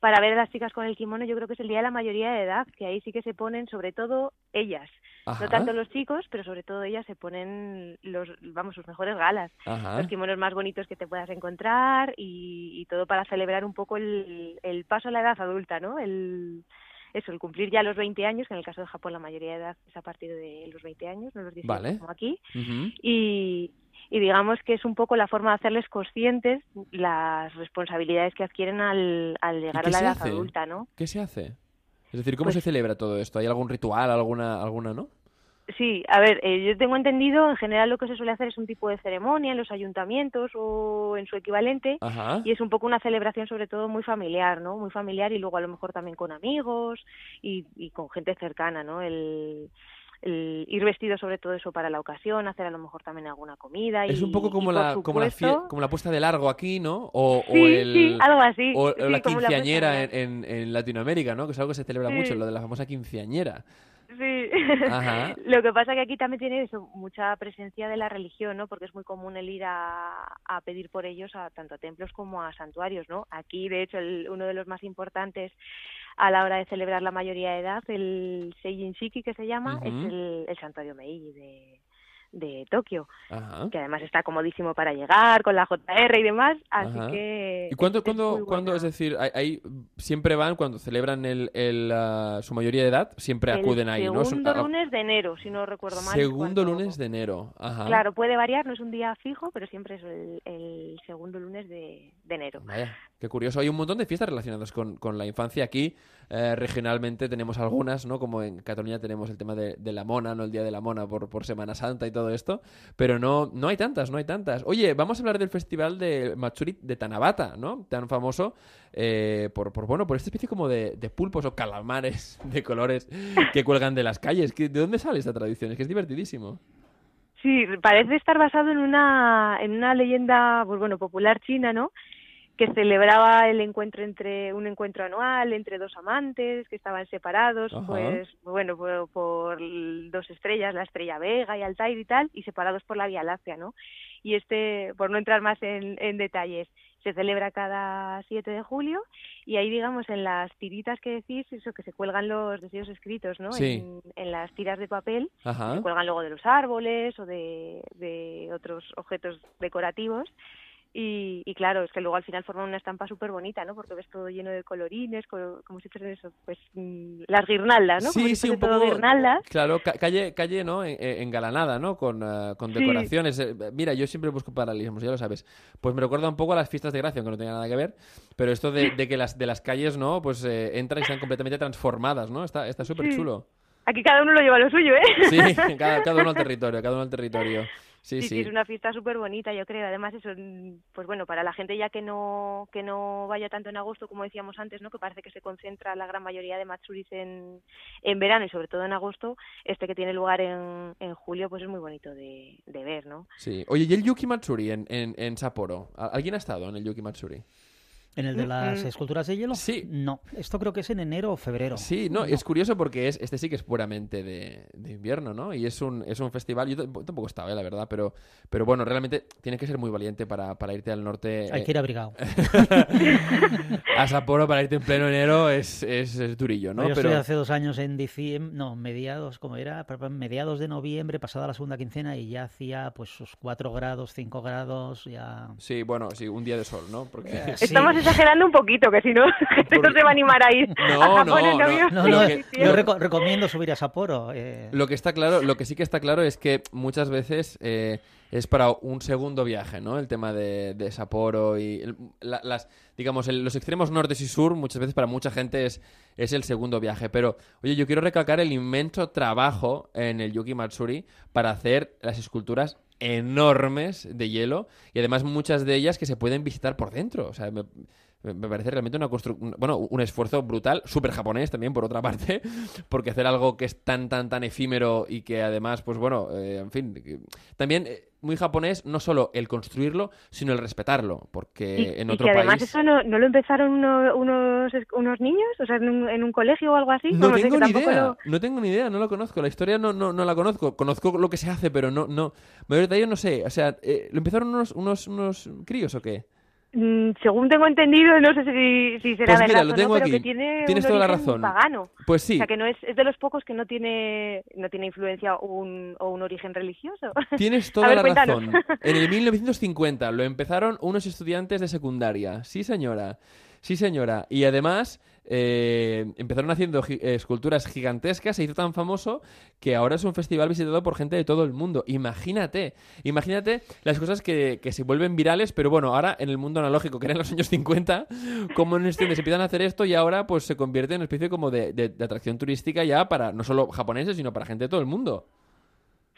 para ver a las chicas con el kimono, yo creo que es el día de la mayoría de edad, que ahí sí que se ponen, sobre todo ellas, Ajá, no tanto los chicos, pero sobre todo ellas se ponen los, vamos, sus mejores galas, ajá. los kimonos más bonitos que te puedas encontrar y, y todo para celebrar un poco el, el paso a la edad adulta, ¿no? El, eso, el cumplir ya los 20 años, que en el caso de Japón la mayoría de edad es a partir de los 20 años, no los 18 Vale. como aquí, y, y digamos que es un poco la forma de hacerles conscientes las responsabilidades que adquieren al, al llegar a la edad hace? adulta, ¿no? ¿Qué se hace? Es decir, ¿cómo Pues- se celebra todo esto? ¿Hay algún ritual, alguna, alguna, no? Sí, a ver, eh, yo tengo entendido, en general lo que se suele hacer es un tipo de ceremonia en los ayuntamientos o en su equivalente, Ajá. y es un poco una celebración sobre todo muy familiar, ¿no? Muy familiar y luego a lo mejor también con amigos y, y con gente cercana, ¿no? El, el ir vestido sobre todo eso para la ocasión, hacer a lo mejor también alguna comida y Es un poco como la, como, la fie- como la puesta de largo aquí, ¿no? O, o Sí, el, sí, algo así. o, o Sí, la quinceañera en, en, en Latinoamérica, ¿no? Que es algo que se celebra mucho, lo de la famosa quinceañera. Sí. Ajá. Lo que pasa que aquí también tiene eso, mucha presencia de la religión, ¿no? Porque es muy común el ir a, a pedir por ellos a tanto a templos como a santuarios, ¿no? Aquí, de hecho, el- uno de los más importantes a la hora de celebrar la mayoría de edad, el Seijin Shiki que se llama, es el, el santuario Meiji de, de Tokio, Ajá. que además está comodísimo para llegar con la JR y demás, así Ajá. que... ¿Y cuándo, es- cuándo, cuándo, es decir, ahí, siempre van, cuando celebran el, el, ah, su mayoría de edad, siempre acuden el ahí, ¿no? Segundo lunes de enero, si no recuerdo mal. Segundo lunes de enero. Ajá. Claro, puede variar, no es un día fijo, pero siempre es el, el segundo lunes de, de enero. Vaya, qué curioso. Hay un montón de fiestas relacionadas con, con la infancia. Aquí, eh, regionalmente, tenemos algunas, ¿no? Como en Cataluña tenemos el tema de, la mona, ¿no? El Día de la Mona por, por Semana Santa y todo esto. Pero no, no hay tantas, no hay tantas. Oye, vamos a hablar del festival de Matsuri de Tanabata, ¿no? Tan famoso eh, por, por, bueno, por esta especie como de, de pulpos o calamares de colores que cuelgan de las calles. ¿Qué- ¿De dónde sale esta tradición? Es que es divertidísimo. Sí, parece estar basado en una, en una leyenda, pues bueno, popular china, ¿no? Que celebraba el encuentro entre, un encuentro anual entre dos amantes que estaban separados, Ajá. pues, bueno, por, por dos estrellas, la estrella Vega y Altair y tal, y separados por la Vía Láctea, ¿no? Y este, por no entrar más en, en detalles, se celebra cada 7 de julio y ahí, digamos, en las tiritas que decís, eso que se cuelgan los deseos escritos, ¿no? Sí. En, en las tiras de papel, Ajá. se cuelgan luego de los árboles o de, de otros objetos decorativos. Y, y claro, es que luego al final forman una estampa súper bonita, ¿no? Porque ves todo lleno de colorines, co- como si fuesen eso, pues mm, las guirnaldas, ¿no? como Sí, si sí, un poco. guirnaldas. Claro, ca- calle, calle, ¿no? En- en- Engalanada, ¿no? Con, ah, con decoraciones. Eh, Mira, yo siempre busco paralelismos, ya lo sabes. Pues me recuerda un poco a las fiestas de gracia, aunque no tenga nada que ver. Pero esto de, de que las de las calles, ¿no? Pues eh, entran y están completamente transformadas, ¿no? Está está súper Sí. chulo. Aquí cada uno lo lleva lo suyo, ¿eh? Sí, cada, cada uno al territorio, cada uno al territorio. Sí, Sí, es una fiesta súper bonita, yo creo. Además, eso, mm, pues bueno, para la gente ya que no que no vaya tanto en agosto, como decíamos antes, ¿no? Que parece que se concentra la gran mayoría de Matsuris en, en verano y sobre todo en agosto, este que tiene lugar en, en julio, pues es muy bonito de, de ver, ¿no? Sí. Oye, ¿y el Yuki Matsuri en, en, en Sapporo? ¿Al- ¿Alguien ha estado en el Yuki Matsuri? ¿En el de las Mm, mm. esculturas de hielo? Sí. No, esto creo que es en enero o febrero. Sí, no, es curioso porque es, este sí que es puramente de, de invierno, ¿no? Y es un, es un festival, yo tamp- tampoco he estado, eh, la verdad, pero, pero bueno, realmente tienes que ser muy valiente para, para irte al norte. Hay eh, que ir abrigado. a Sapporo para irte en pleno enero es, es, es durillo, ¿no? Yo pero estoy hace dos años en diciembre, no, mediados, como era, mediados de noviembre, pasada la segunda quincena, y ya hacía pues sus 4 grados, 5 grados, ya... sí, bueno, sí, un día de sol, ¿no? Porque Eh, sí. Estamos exagerando un poquito, que si no, gente no se va a animar a ir No, a Japón no, en yo reco- recomiendo subir a Sapporo. eh, Lo que está claro, lo que sí que está claro es que muchas veces eh, es para un segundo viaje, ¿no? El tema de, de Sapporo y el- la- las, digamos, el- los extremos norte y sur muchas veces para mucha gente es, es el segundo viaje. Pero, oye, yo quiero recalcar el inmenso trabajo en el Yuki Matsuri para hacer las esculturas enormes de hielo y además muchas de ellas que se pueden visitar por dentro. O sea, me, parece realmente una constru- un- bueno, un esfuerzo brutal, súper japonés también por otra parte, porque hacer algo que es tan, tan, tan efímero y que además, pues bueno, eh, en fin, también eh, muy japonés no solo el construirlo, sino el respetarlo, porque Y, en y otro que además país... eso no, no lo empezaron uno- unos, unos niños, o sea, en un, en un colegio o algo así. No tengo ni idea, lo- no tengo ni idea, no lo conozco. La historia no, no, no la conozco. Conozco lo que se hace, pero no, no. Mayor detalle no sé. O sea, eh, ¿lo empezaron unos, unos, unos críos o qué? Mm, según tengo entendido, no sé si, si será Pues mira, verdad lo o tengo no, pero aquí. que tiene Tienes un toda la razón. pagano. Pues sí. O sea, que no es, es de los pocos que no tiene, no tiene influencia un, o un origen religioso. Tienes toda ver, la cuéntanos. razón. En el 1950 lo empezaron unos estudiantes de secundaria. Sí, señora. Sí, señora. Y además eh, empezaron haciendo esculturas gigantescas. Se hizo tan famoso que ahora es un festival visitado por gente de todo el mundo. Imagínate. Imagínate las cosas que, que se vuelven virales, pero bueno, ahora en el mundo analógico, que era en los años 50, como en estudiantes empiezan a hacer esto y ahora pues se convierte en una especie como de, de- de atracción turística ya para no solo japoneses, sino para gente de todo el mundo.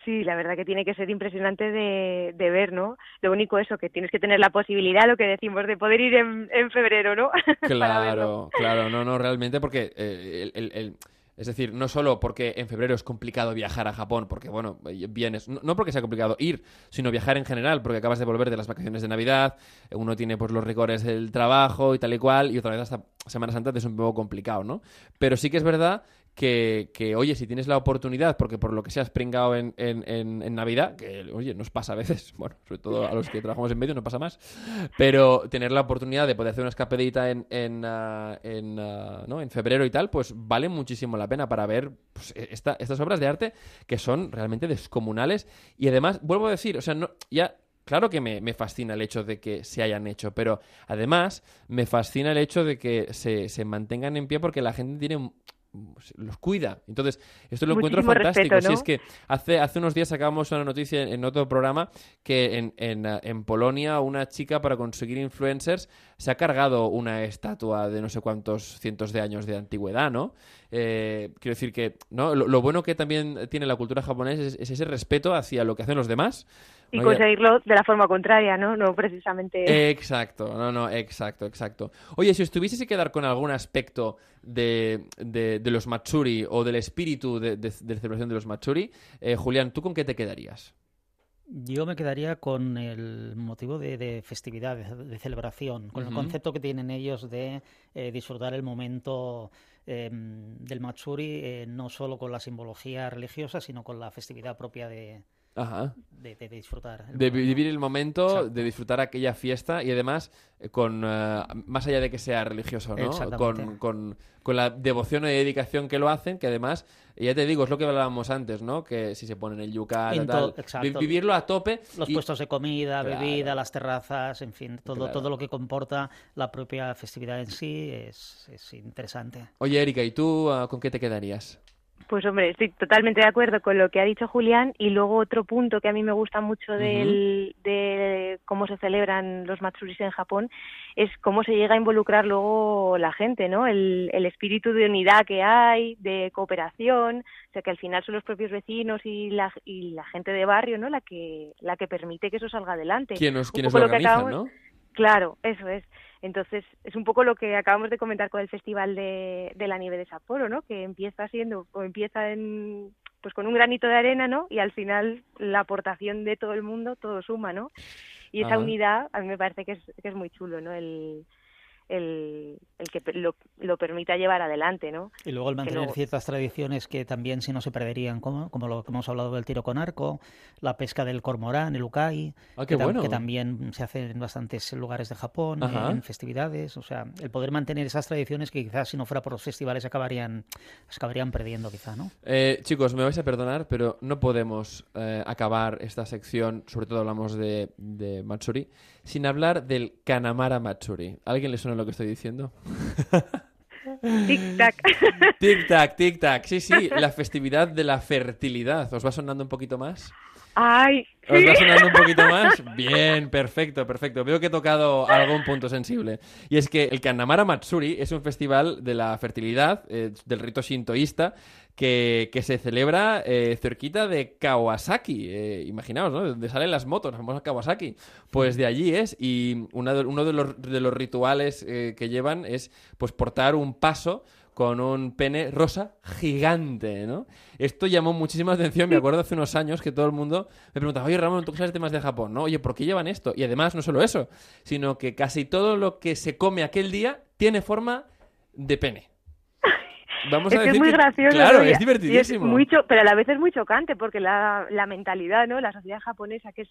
Sí, la verdad que tiene que ser impresionante de, de ver, ¿no? Lo único eso, que tienes que tener la posibilidad, lo que decimos, de poder ir en, en febrero, ¿no? Claro, claro, no, no, realmente porque eh, el, el- es decir, no solo porque en febrero es complicado viajar a Japón, porque bueno, eh, vienes, no, porque sea complicado ir, sino viajar en general, porque acabas de volver de las vacaciones de Navidad, uno tiene pues los rigores del trabajo y tal y cual, y otra vez hasta Semana Santa es un poco complicado, ¿no? Pero sí que es verdad que, oye, si tienes la oportunidad, porque por lo que sea has pringado en, en, en, Navidad, que, oye, nos pasa a veces, bueno, sobre todo a los que trabajamos en medio nos pasa más, pero tener la oportunidad de poder hacer una escapadita en, en, ah, en, ah, ¿no? en febrero y tal, pues vale muchísimo la pena para ver pues, esta- estas obras de arte que son realmente descomunales y además, vuelvo a decir, o sea, no, ya Claro que me, me fascina el hecho de que se hayan hecho, pero además me fascina el hecho de que se, se mantengan en pie porque la gente tiene los cuida. Entonces, esto lo encuentro fantástico. respeto, Si es que hace, hace unos días sacábamos una noticia en, en otro programa que en, en, en Polonia una chica para conseguir influencers se ha cargado una estatua de no sé cuántos cientos de años de antigüedad, ¿no? Eh, quiero decir que ¿no? Lo, lo bueno que también tiene la cultura japonesa es, es ese respeto hacia lo que hacen los demás. Y ¿no? conseguirlo de la forma contraria, ¿no? No precisamente... Exacto, no, no, exacto, exacto. Oye, si os tuvieses que quedar con algún aspecto de, de, de los Matsuri o del espíritu de, de- de celebración de los Matsuri, eh, Julián, ¿tú con qué te quedarías? Yo me quedaría con el motivo de, de festividad, de, de celebración, con el concepto que tienen ellos de eh, disfrutar el momento eh, del Matsuri, eh, no solo con la simbología religiosa, sino con la festividad propia de, Ajá. de- de disfrutar. De momento. vivir el momento, Exacto. de disfrutar aquella fiesta y además eh, con eh, más allá de que sea religioso, ¿no? Con, con, con la devoción y dedicación que lo hacen, que además, ya te digo, es lo que hablábamos antes, ¿no? Que si se ponen el yuca, En tal, exacto. vivirlo a tope. Los y- puestos de comida, Claro. bebida, las terrazas, en fin, todo, Claro. todo lo que comporta la propia festividad en sí es, es interesante. Oye, Erika, ¿y tú ah, con qué te quedarías? Pues hombre, estoy totalmente de acuerdo con lo que ha dicho Julián y luego otro punto que a mí me gusta mucho del, de cómo se celebran los Matsuris en Japón es cómo se llega a involucrar luego la gente, ¿no? El, el espíritu de unidad que hay, de cooperación, o sea que al final son los propios vecinos y la, y la gente de barrio, ¿no? La que la que permite que eso salga adelante. ¿Quién quienes poco lo lo que organizan, acabamos- no? Claro, eso es. Entonces, es un poco lo que acabamos de comentar con el Festival de, de la Nieve de Sapporo, ¿no? Que empieza siendo, o empieza en, pues con un granito de arena, ¿no? Y al final la aportación de todo el mundo, todo suma, ¿no? Y esa Ajá. unidad, a mí me parece que es, que es muy chulo, ¿no? El, el, el que lo, lo permita llevar adelante, ¿no? Y luego el mantener luego- ciertas tradiciones que también si no se perderían, como, como lo que hemos hablado del tiro con arco, la pesca del cormorán, el ukai, Ah, que, tam- bueno. que también se hace en bastantes lugares de Japón, Ajá. en festividades. O sea, el poder mantener esas tradiciones que quizás si no fuera por los festivales acabarían, se acabarían perdiendo quizá, ¿no? Eh, chicos, me vais a perdonar, pero no podemos eh, acabar esta sección, sobre todo hablamos de, de Matsuri, sin hablar del Kanamara Matsuri. ¿A ¿Alguien le suena lo que estoy diciendo? Tic tac. Tic tac, tic tac. Sí, sí, la festividad de la fertilidad. ¿Os va sonando un poquito más? Ay, ¿Os va sonando un poquito más? Bien, perfecto, perfecto. Veo que he tocado algún punto sensible. Y es que el Kanamara Matsuri es un festival de la fertilidad, eh, del rito shintoísta, que, que se celebra eh, cerquita de Kawasaki. Eh, imaginaos, ¿no? De donde salen las motos, la famosa Kawasaki. Pues de allí es. Y una de- uno de los, de los rituales eh, que llevan es pues portar un paso con un pene rosa gigante, ¿no? Esto llamó muchísima atención, me acuerdo hace unos años que todo el mundo me preguntaba, oye Ramón, tú sabes temas de Japón, ¿no? Oye, ¿por qué llevan esto? Y además, no solo eso, sino que casi todo lo que se come aquel día tiene forma de pene. Vamos es a que es decir muy que- gracioso. Claro, es divertidísimo. y es muy cho- pero a la vez es muy chocante porque la, la mentalidad, ¿no? La sociedad japonesa que es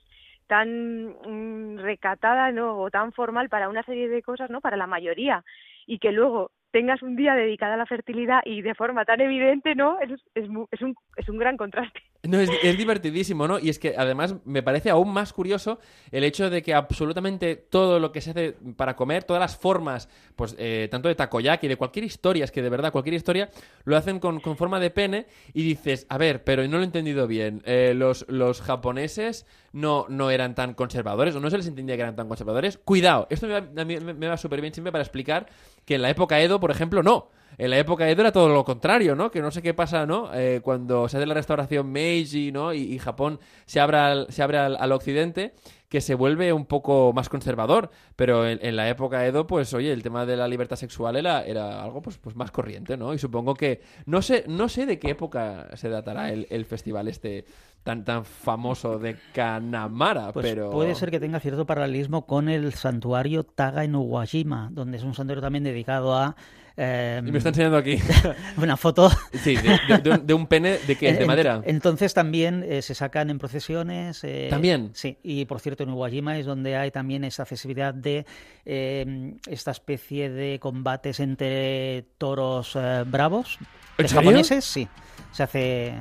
tan mm, recatada, ¿no? O tan formal para una serie de cosas, ¿no? Para la mayoría. Y que luego tengas un día dedicado a la fertilidad y de forma tan evidente, ¿no? Es, es, es, un, es un gran contraste. No, es, es divertidísimo, ¿no? Y es que además me parece aún más curioso el hecho de que absolutamente todo lo que se hace para comer, todas las formas, pues eh, tanto de takoyaki, de cualquier historia, es que de verdad cualquier historia, lo hacen con, con forma de pene y dices, a ver, pero no lo he entendido bien, eh, los, los japoneses no, no eran tan conservadores, o no se les entendía que eran tan conservadores. Cuidado, esto me va, me- me va súper bien siempre para explicar que en la época Edo, por ejemplo, no. En la época Edo era todo lo contrario, ¿no? Que no sé qué pasa, ¿no? Eh, cuando se hace la restauración Meiji, ¿no? Y, Japón se abre, al, se abre al, occidente, que se vuelve un poco más conservador. Pero en, en la época Edo, pues, oye, el tema de la libertad sexual era, era algo pues, pues más corriente, ¿no? Y supongo que... No sé, no sé de qué época se datará el, el festival este tan, tan famoso de Kanamara, Pues pero... puede ser que tenga cierto paralelismo con el santuario Taga en Uwajima, donde es un santuario también dedicado a eh, Y me está enseñando aquí. una foto Sí, de, de- de un, de un pene de qué, de madera. Entonces también eh, se sacan en procesiones. eh, ¿También? Sí, y por cierto en Uwajima es donde hay también esa accesibilidad de eh, esta especie de combates entre toros eh, bravos. ¿En japoneses, sí. Se hace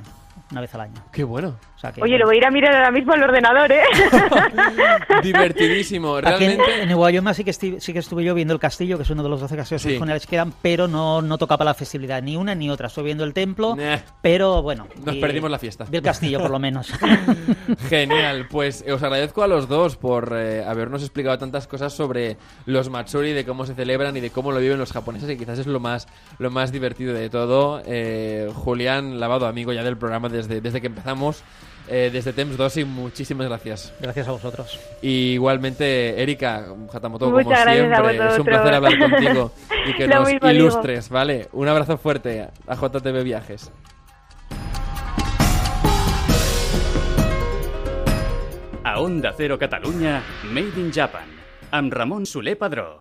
una vez al año. Qué bueno. O sea que, Oye, lo voy a ir a mirar ahora mismo al ordenador, ¿eh? Divertidísimo. Aquí en, Realmente. en Uwajima sí que, esti- sí que estuve yo viendo el castillo, que es uno de los 12 castillos Sí. originales que quedan, pero no, no tocaba la festividad ni una ni otra. Estuve viendo el templo, Nah. pero bueno. Nos perdimos la fiesta. Vi el castillo, por lo menos. Genial, pues eh, os agradezco a los dos por eh, habernos explicado tantas cosas sobre los Matsuri, de cómo se celebran y de cómo lo viven los japoneses, y quizás es lo más, lo más divertido de todo. Eh, Julián Lavado, amigo ya del programa desde, desde que empezamos, eh, desde Temps 2, y muchísimas gracias. Gracias a vosotros. Y igualmente, Erika Hatamoto, como Muchas gracias a siempre, es un placer hablar contigo y que Lo nos digo. ilustres, ¿vale? Un abrazo fuerte a JTV Viajes. A Onda Cero Catalunya, Made in Japan, amb Ramon Soler Padró.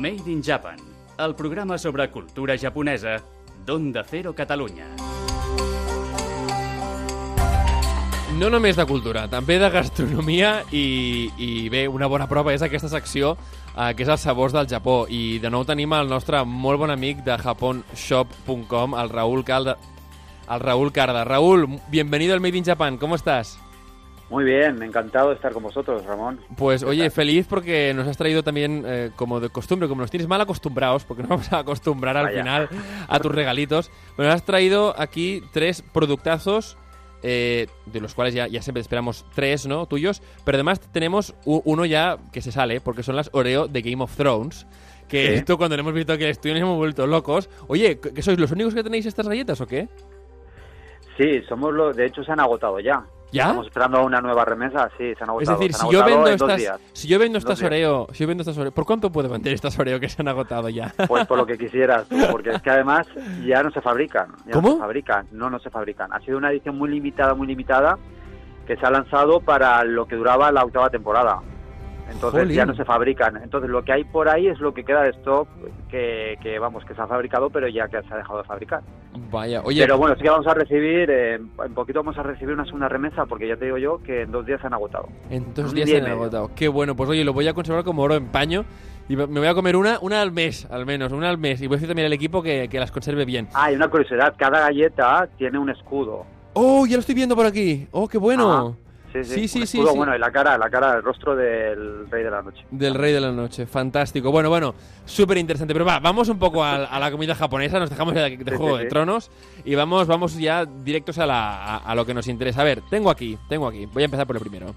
Made in Japan, el programa sobre cultura japonesa d'Onda Cero Catalunya. No només de cultura, també de gastronomia i, i bé, una bona prova és aquesta secció eh, que és els sabors del Japó i de nou tenim el nostre molt bon amic de japonshop.com, el Raúl Calda, el Raúl Carda. Raúl, bienvenido al Made in Japan, ¿cómo estás? Muy bien, encantado de estar con vosotros, Ramón. Pues ¿Qué oye, tal? feliz porque nos has traído también, eh, como de costumbre, como nos tienes mal acostumbrados, porque nos vamos a acostumbrar al Vaya. final a tus regalitos, nos has traído aquí tres productazos eh, de los cuales ya, ya siempre esperamos tres, ¿no? Tuyos, pero además tenemos uno ya que se sale, porque son las Oreo de Game of Thrones. Que esto cuando lo hemos visto aquí en el estudio nos hemos vuelto locos. Oye, ¿que que sois los únicos que tenéis estas galletas o qué? Sí, somos los, de hecho se han agotado ya. ¿Ya? Estamos esperando una nueva remesa, sí, se han Es agotado. decir, se han si yo vendo estas, si yo vendo estas. Oreo, si yo vendo estas Oreo, ¿por cuánto puedo vender estas Oreo que se han agotado ya? Pues por lo que quisieras, tú, porque es que además ya no se fabrican. Ya ¿Cómo? No se fabrican, no, no se fabrican. Ha sido una edición muy limitada, muy limitada, que se ha lanzado para lo que duraba la octava temporada. Entonces Jolín. ya no se fabrican. Entonces lo que hay por ahí es lo que queda de stock que, que vamos, que se ha fabricado, pero ya que se ha dejado de fabricar. Vaya, oye, Pero bueno, sí que vamos a recibir, eh, en poquito vamos a recibir una segunda remesa, porque ya te digo yo que en dos días se han agotado. en dos días día se han agotado. Qué bueno, pues oye, lo voy a conservar como oro en paño y me voy a comer una, una al mes, al menos, una al mes. Y voy a decir también al equipo que, que las conserve bien. Ah, y una curiosidad, cada galleta tiene un escudo. ¡Oh, ya lo estoy viendo por aquí! ¡Oh, qué bueno! Sí, sí, Sí, sí, un sí, escudo, sí. bueno, y la cara, la cara, el rostro del rey de la noche. Del Rey de la Noche, fantástico. Bueno, bueno, súper interesante. Pero va, vamos un poco a, a la comida japonesa, nos dejamos de, de Juego de. Tronos y vamos, vamos ya directos a, la, a, a lo que nos interesa. A ver, tengo aquí, tengo aquí, voy a empezar por el primero.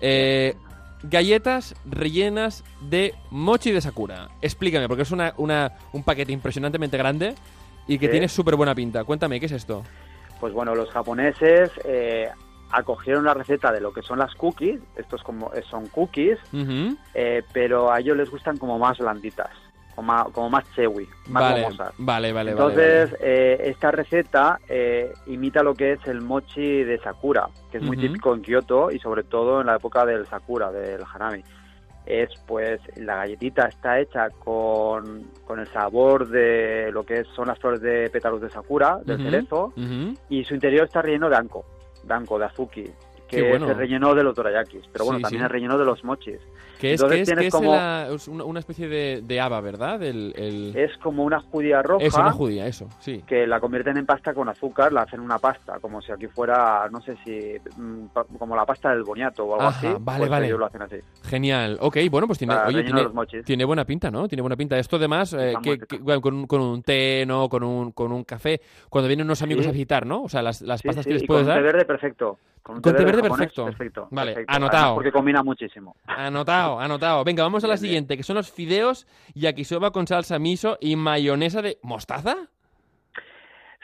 Eh, galletas rellenas de mochi de Sakura. Explícame, porque es una, una, un paquete impresionantemente grande y que tiene súper buena pinta. Cuéntame, ¿qué es esto? Pues bueno, los japoneses eh, acogieron la receta de lo que son las cookies, estos como eh, son cookies, eh, pero a ellos les gustan como más blanditas, como más, como más chewy, más Vale, gomosas. vale, vale, vale, Entonces, vale. eh, esta receta eh, imita lo que es el mochi de Sakura, que es muy típico en Kioto y sobre todo en la época del Sakura, del Hanami. Es pues la galletita está hecha con, con el sabor de lo que son las flores de pétalos de Sakura, del cerezo, y su interior está relleno de anko, de anko, de azuki, Qué que bueno. es el relleno de los dorayakis, pero bueno, Sí, también sí. el relleno de los mochis. Que es, Entonces que es, tienes que es como- la- una, especie de, de haba, ¿verdad? El, el... Es como una judía roja Es una judía, eso, sí. que la convierten en pasta con azúcar, la hacen una pasta, como si aquí fuera, no sé si, mm, como la pasta del boniato o algo Ajá, así. vale, pues vale. ellos lo hacen así. Genial. Ok, bueno, pues tiene, oye, tiene, buena pinta, ¿no? Tiene buena pinta. Esto además, eh, que, con, un, con un té, ¿no? Con un, con un café. Cuando vienen unos amigos Sí. a visitar, ¿no? O sea, las, las pastas que les puedes con un té dar. verde perfecto. Con un Con té verde japonés, perfecto. perfecto. Vale, perfecto. anotado. Además, porque combina muchísimo. Anotado, anotado. Venga, vamos a la Bien, bien. siguiente, que son los fideos yakisoba con salsa miso y mayonesa de mostaza.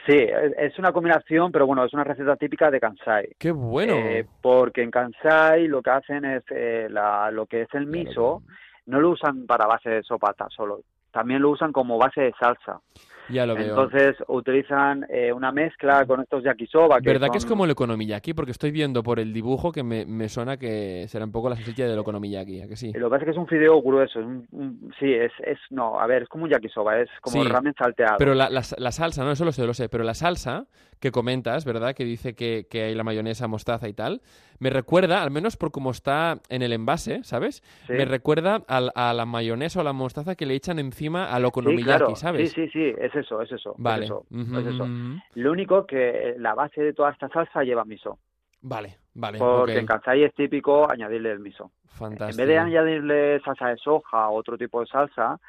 Sí, es una combinación, pero bueno, es una receta típica de Kansai. ¡Qué bueno! Eh, porque en Kansai lo que hacen es eh, la, lo que es el Claro, miso, no lo usan para base de sopa solo, también lo usan como base de salsa. Ya lo veo. Entonces utilizan eh, una mezcla con estos yakisoba. Que ¿Verdad que es son- como el okonomiyaki? Porque estoy viendo por el dibujo que me, me suena que será un poco la salsilla del okonomiyaki, ¿a que sí? Lo que pasa es que es un fideo grueso, es un- un- sí, es, es, no, a ver, es como un yakisoba, es como Sí, ramen salteado. Pero la, la, la salsa, no, eso lo sé, lo sé, pero la salsa que comentas, ¿verdad? Que dice que, que hay la mayonesa, mostaza y tal, me recuerda, al menos por cómo está en el envase, ¿sabes? Sí. Me recuerda al- a, la mayonesa o la mostaza que le echan encima al Sí, okonomiyaki, claro, ¿sabes? sí, sí, sí, es eso, es eso, Vale. es eso, Ujú, es eso. Lo único que la base de toda esta salsa lleva miso, Vale, vale, porque ok. en Kansai es típico añadirle el miso. Fantástico. En vez de añadirle salsa de soja o otro tipo de salsa,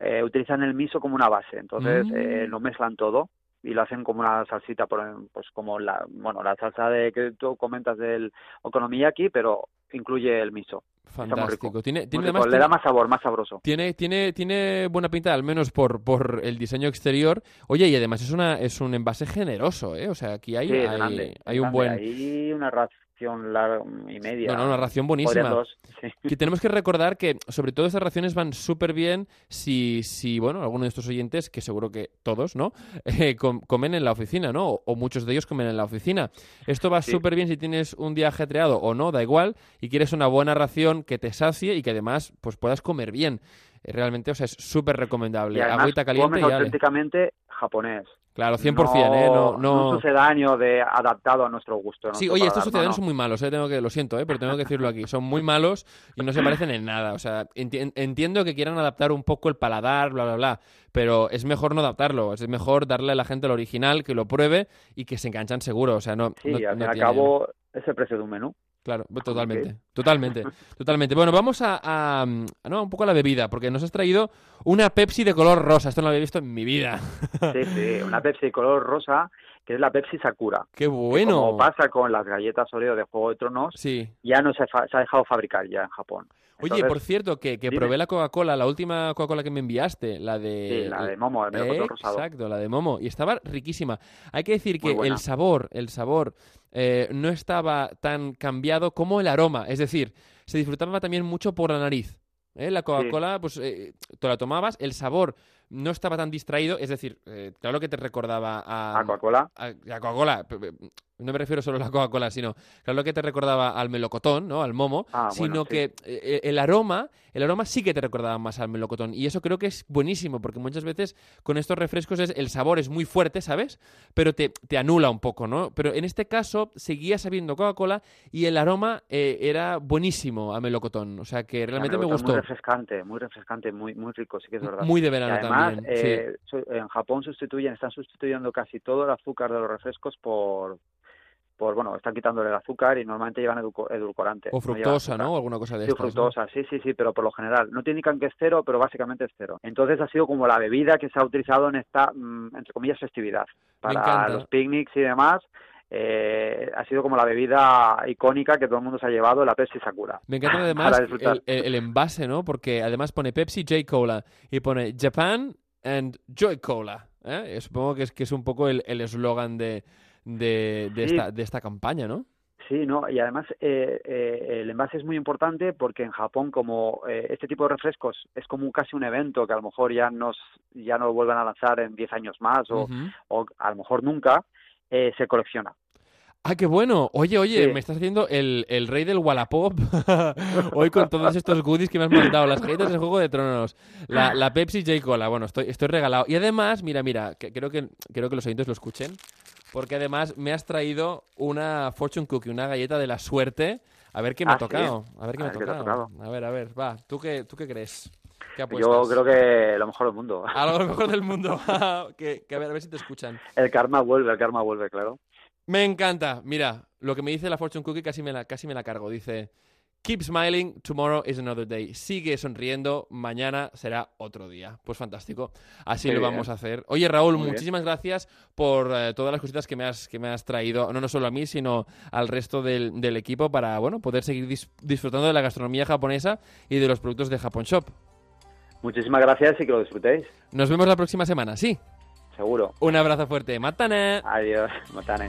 eh, utilizan el miso como una base. Entonces Mm. eh, lo mezclan todo y lo hacen como una salsita, por, pues como la, bueno, la salsa de que tú comentas del okonomiyaki, pero incluye el miso. Fantástico. Tiene, tiene además le da más sabor, más sabroso. Tiene, tiene, tiene buena pinta, al menos por, por el diseño exterior. Oye, y además es una es un envase generoso, ¿eh? O sea, aquí hay, Sí, hay, grande, hay es un buen... Hay una ración larga y media. No, no, una ración buenísima. dos, sí. Que tenemos que recordar que, sobre todo, estas raciones van súper bien si, si, bueno, alguno de estos oyentes, que seguro que todos, ¿no? Eh, com- comen en la oficina, ¿no? O, o muchos de ellos comen en la oficina. Esto va Sí. súper bien si tienes un día ajetreado o no, da igual, y quieres una buena ración que te sacie y que además pues puedas comer bien. Eh, Realmente, o sea, es súper recomendable. Agüita caliente comes y auténticamente japonés. Claro, 100%, ¿eh? No, no, no... un sucedáneo de adaptado a nuestro gusto. a Sí, nuestro oye, estos no, sucedáneos no. son muy malos, ¿eh? Tengo que, lo siento, ¿eh? Pero tengo que decirlo aquí. Son muy malos y no se parecen en nada. O sea, enti- entiendo que quieran adaptar un poco el paladar, bla, bla, bla. Pero es mejor no adaptarlo. Es mejor darle a la gente el original, que lo pruebe y que se enganchan seguro. O sea, no. Sí, no- al fin y no al cabo es el precio de un menú. Claro, totalmente, totalmente, totalmente. Bueno, vamos a, a, a- no, un poco a la bebida, porque nos has traído una Pepsi de color rosa. Esto no lo había visto en mi vida. Sí, sí, una Pepsi color rosa que es la Pepsi Sakura. ¡Qué que bueno! Como pasa con las galletas Oreo de Juego de Tronos, Sí. ya no se, ha dejado fabricar ya en Japón. Oye, por cierto, que, probé la Coca-Cola, la última Coca-Cola que me enviaste, la de... Sí, la de Momo, el melocotón rosado. Exacto, la de Momo. Y estaba riquísima. Hay que decir que el sabor, el sabor eh, no estaba tan cambiado como el aroma. Es decir, se disfrutaba también mucho por la nariz. ¿eh? La Coca-Cola, pues eh, te la tomabas, el sabor no estaba tan distraído. Es decir, eh, claro que te recordaba a... a Coca-Cola. a la Coca-Cola, no me refiero solo a la Coca-Cola, sino claro que te recordaba al melocotón, ¿no? Al momo, Ah, sino bueno, sí. que eh, el aroma, el aroma sí que te recordaba más al melocotón y eso creo que es buenísimo porque muchas veces con estos refrescos es, el sabor es muy fuerte, ¿sabes? Pero te, te anula un poco, ¿no? Pero en este caso seguía sabiendo Coca-Cola y el aroma eh, era buenísimo a melocotón, o sea que realmente me gustó. Muy refrescante, muy refrescante, muy, muy rico, sí que es verdad. Muy de verano además, también. Eh, en Japón sustituyen, están sustituyendo casi todo el azúcar de los refrescos por, por bueno, están quitándole el azúcar y normalmente llevan edulco- edulcorantes. O no fructosa. ¿no? O alguna cosa de Sí, estas. ¿no? sí, sí, sí, pero por lo general. No te indican que es cero, pero básicamente es cero. Entonces ha sido como la bebida que se ha utilizado en esta, mm, entre comillas, festividad. Para los picnics y demás, eh, ha sido como la bebida icónica que todo el mundo se ha llevado, la Pepsi Sakura. Me encanta además el, el- el envase, ¿no? Porque además pone Pepsi J Cola y pone Japan and Joy Cola. ¿eh? Supongo que es, que es un poco el el eslogan de, de, de Sí. esta, de esta campaña, ¿no? Sí, no, y además eh, eh, el envase es muy importante porque en Japón como eh, este tipo de refrescos es como casi un evento que a lo mejor ya nos ya no lo vuelvan a lanzar en 10 años más o, o a lo mejor nunca, se colecciona. ¡Ah, qué bueno! Oye, oye, Sí. me estás haciendo el, el rey del Wallapop hoy con todos estos goodies que me has mandado. Las galletas del Juego de Tronos, la, la Pepsi J Cola. Bueno, estoy, estoy regalado. Y además, mira, mira, que, creo, que, creo que los oyentes lo escuchen. Porque además me has traído una Fortune Cookie, una galleta de la suerte. A ver qué me Ah, ha sí. tocado. A ver qué A me ha ver ha tocado. A ver, a ver, va. ¿Tú qué, tú qué crees? ¿Qué Yo creo que lo mejor del mundo. A lo mejor del mundo. que, que a ver, a ver si te escuchan. El karma vuelve, el karma vuelve, claro. Me encanta. Mira, lo que me dice la Fortune Cookie casi me la, casi me la cargo. Dice, keep smiling, tomorrow is another day. Sigue sonriendo, mañana será otro día. Pues fantástico. Así Qué lo bien. vamos a hacer. Oye, Raúl, Muy bien. muchísimas gracias por eh, todas las cositas que me, has, que me has traído, no, no solo a mí, sino al resto del, del equipo para, bueno, poder seguir dis- disfrutando de la gastronomía japonesa y de los productos de Japón Shop. Muchísimas gracias y que lo disfrutéis, Nos vemos la próxima semana, sí. Seguro. Un abrazo fuerte. ¡Matane! Adiós, Matane.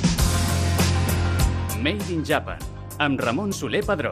Made in Japan, amb Ramon Soler Padró.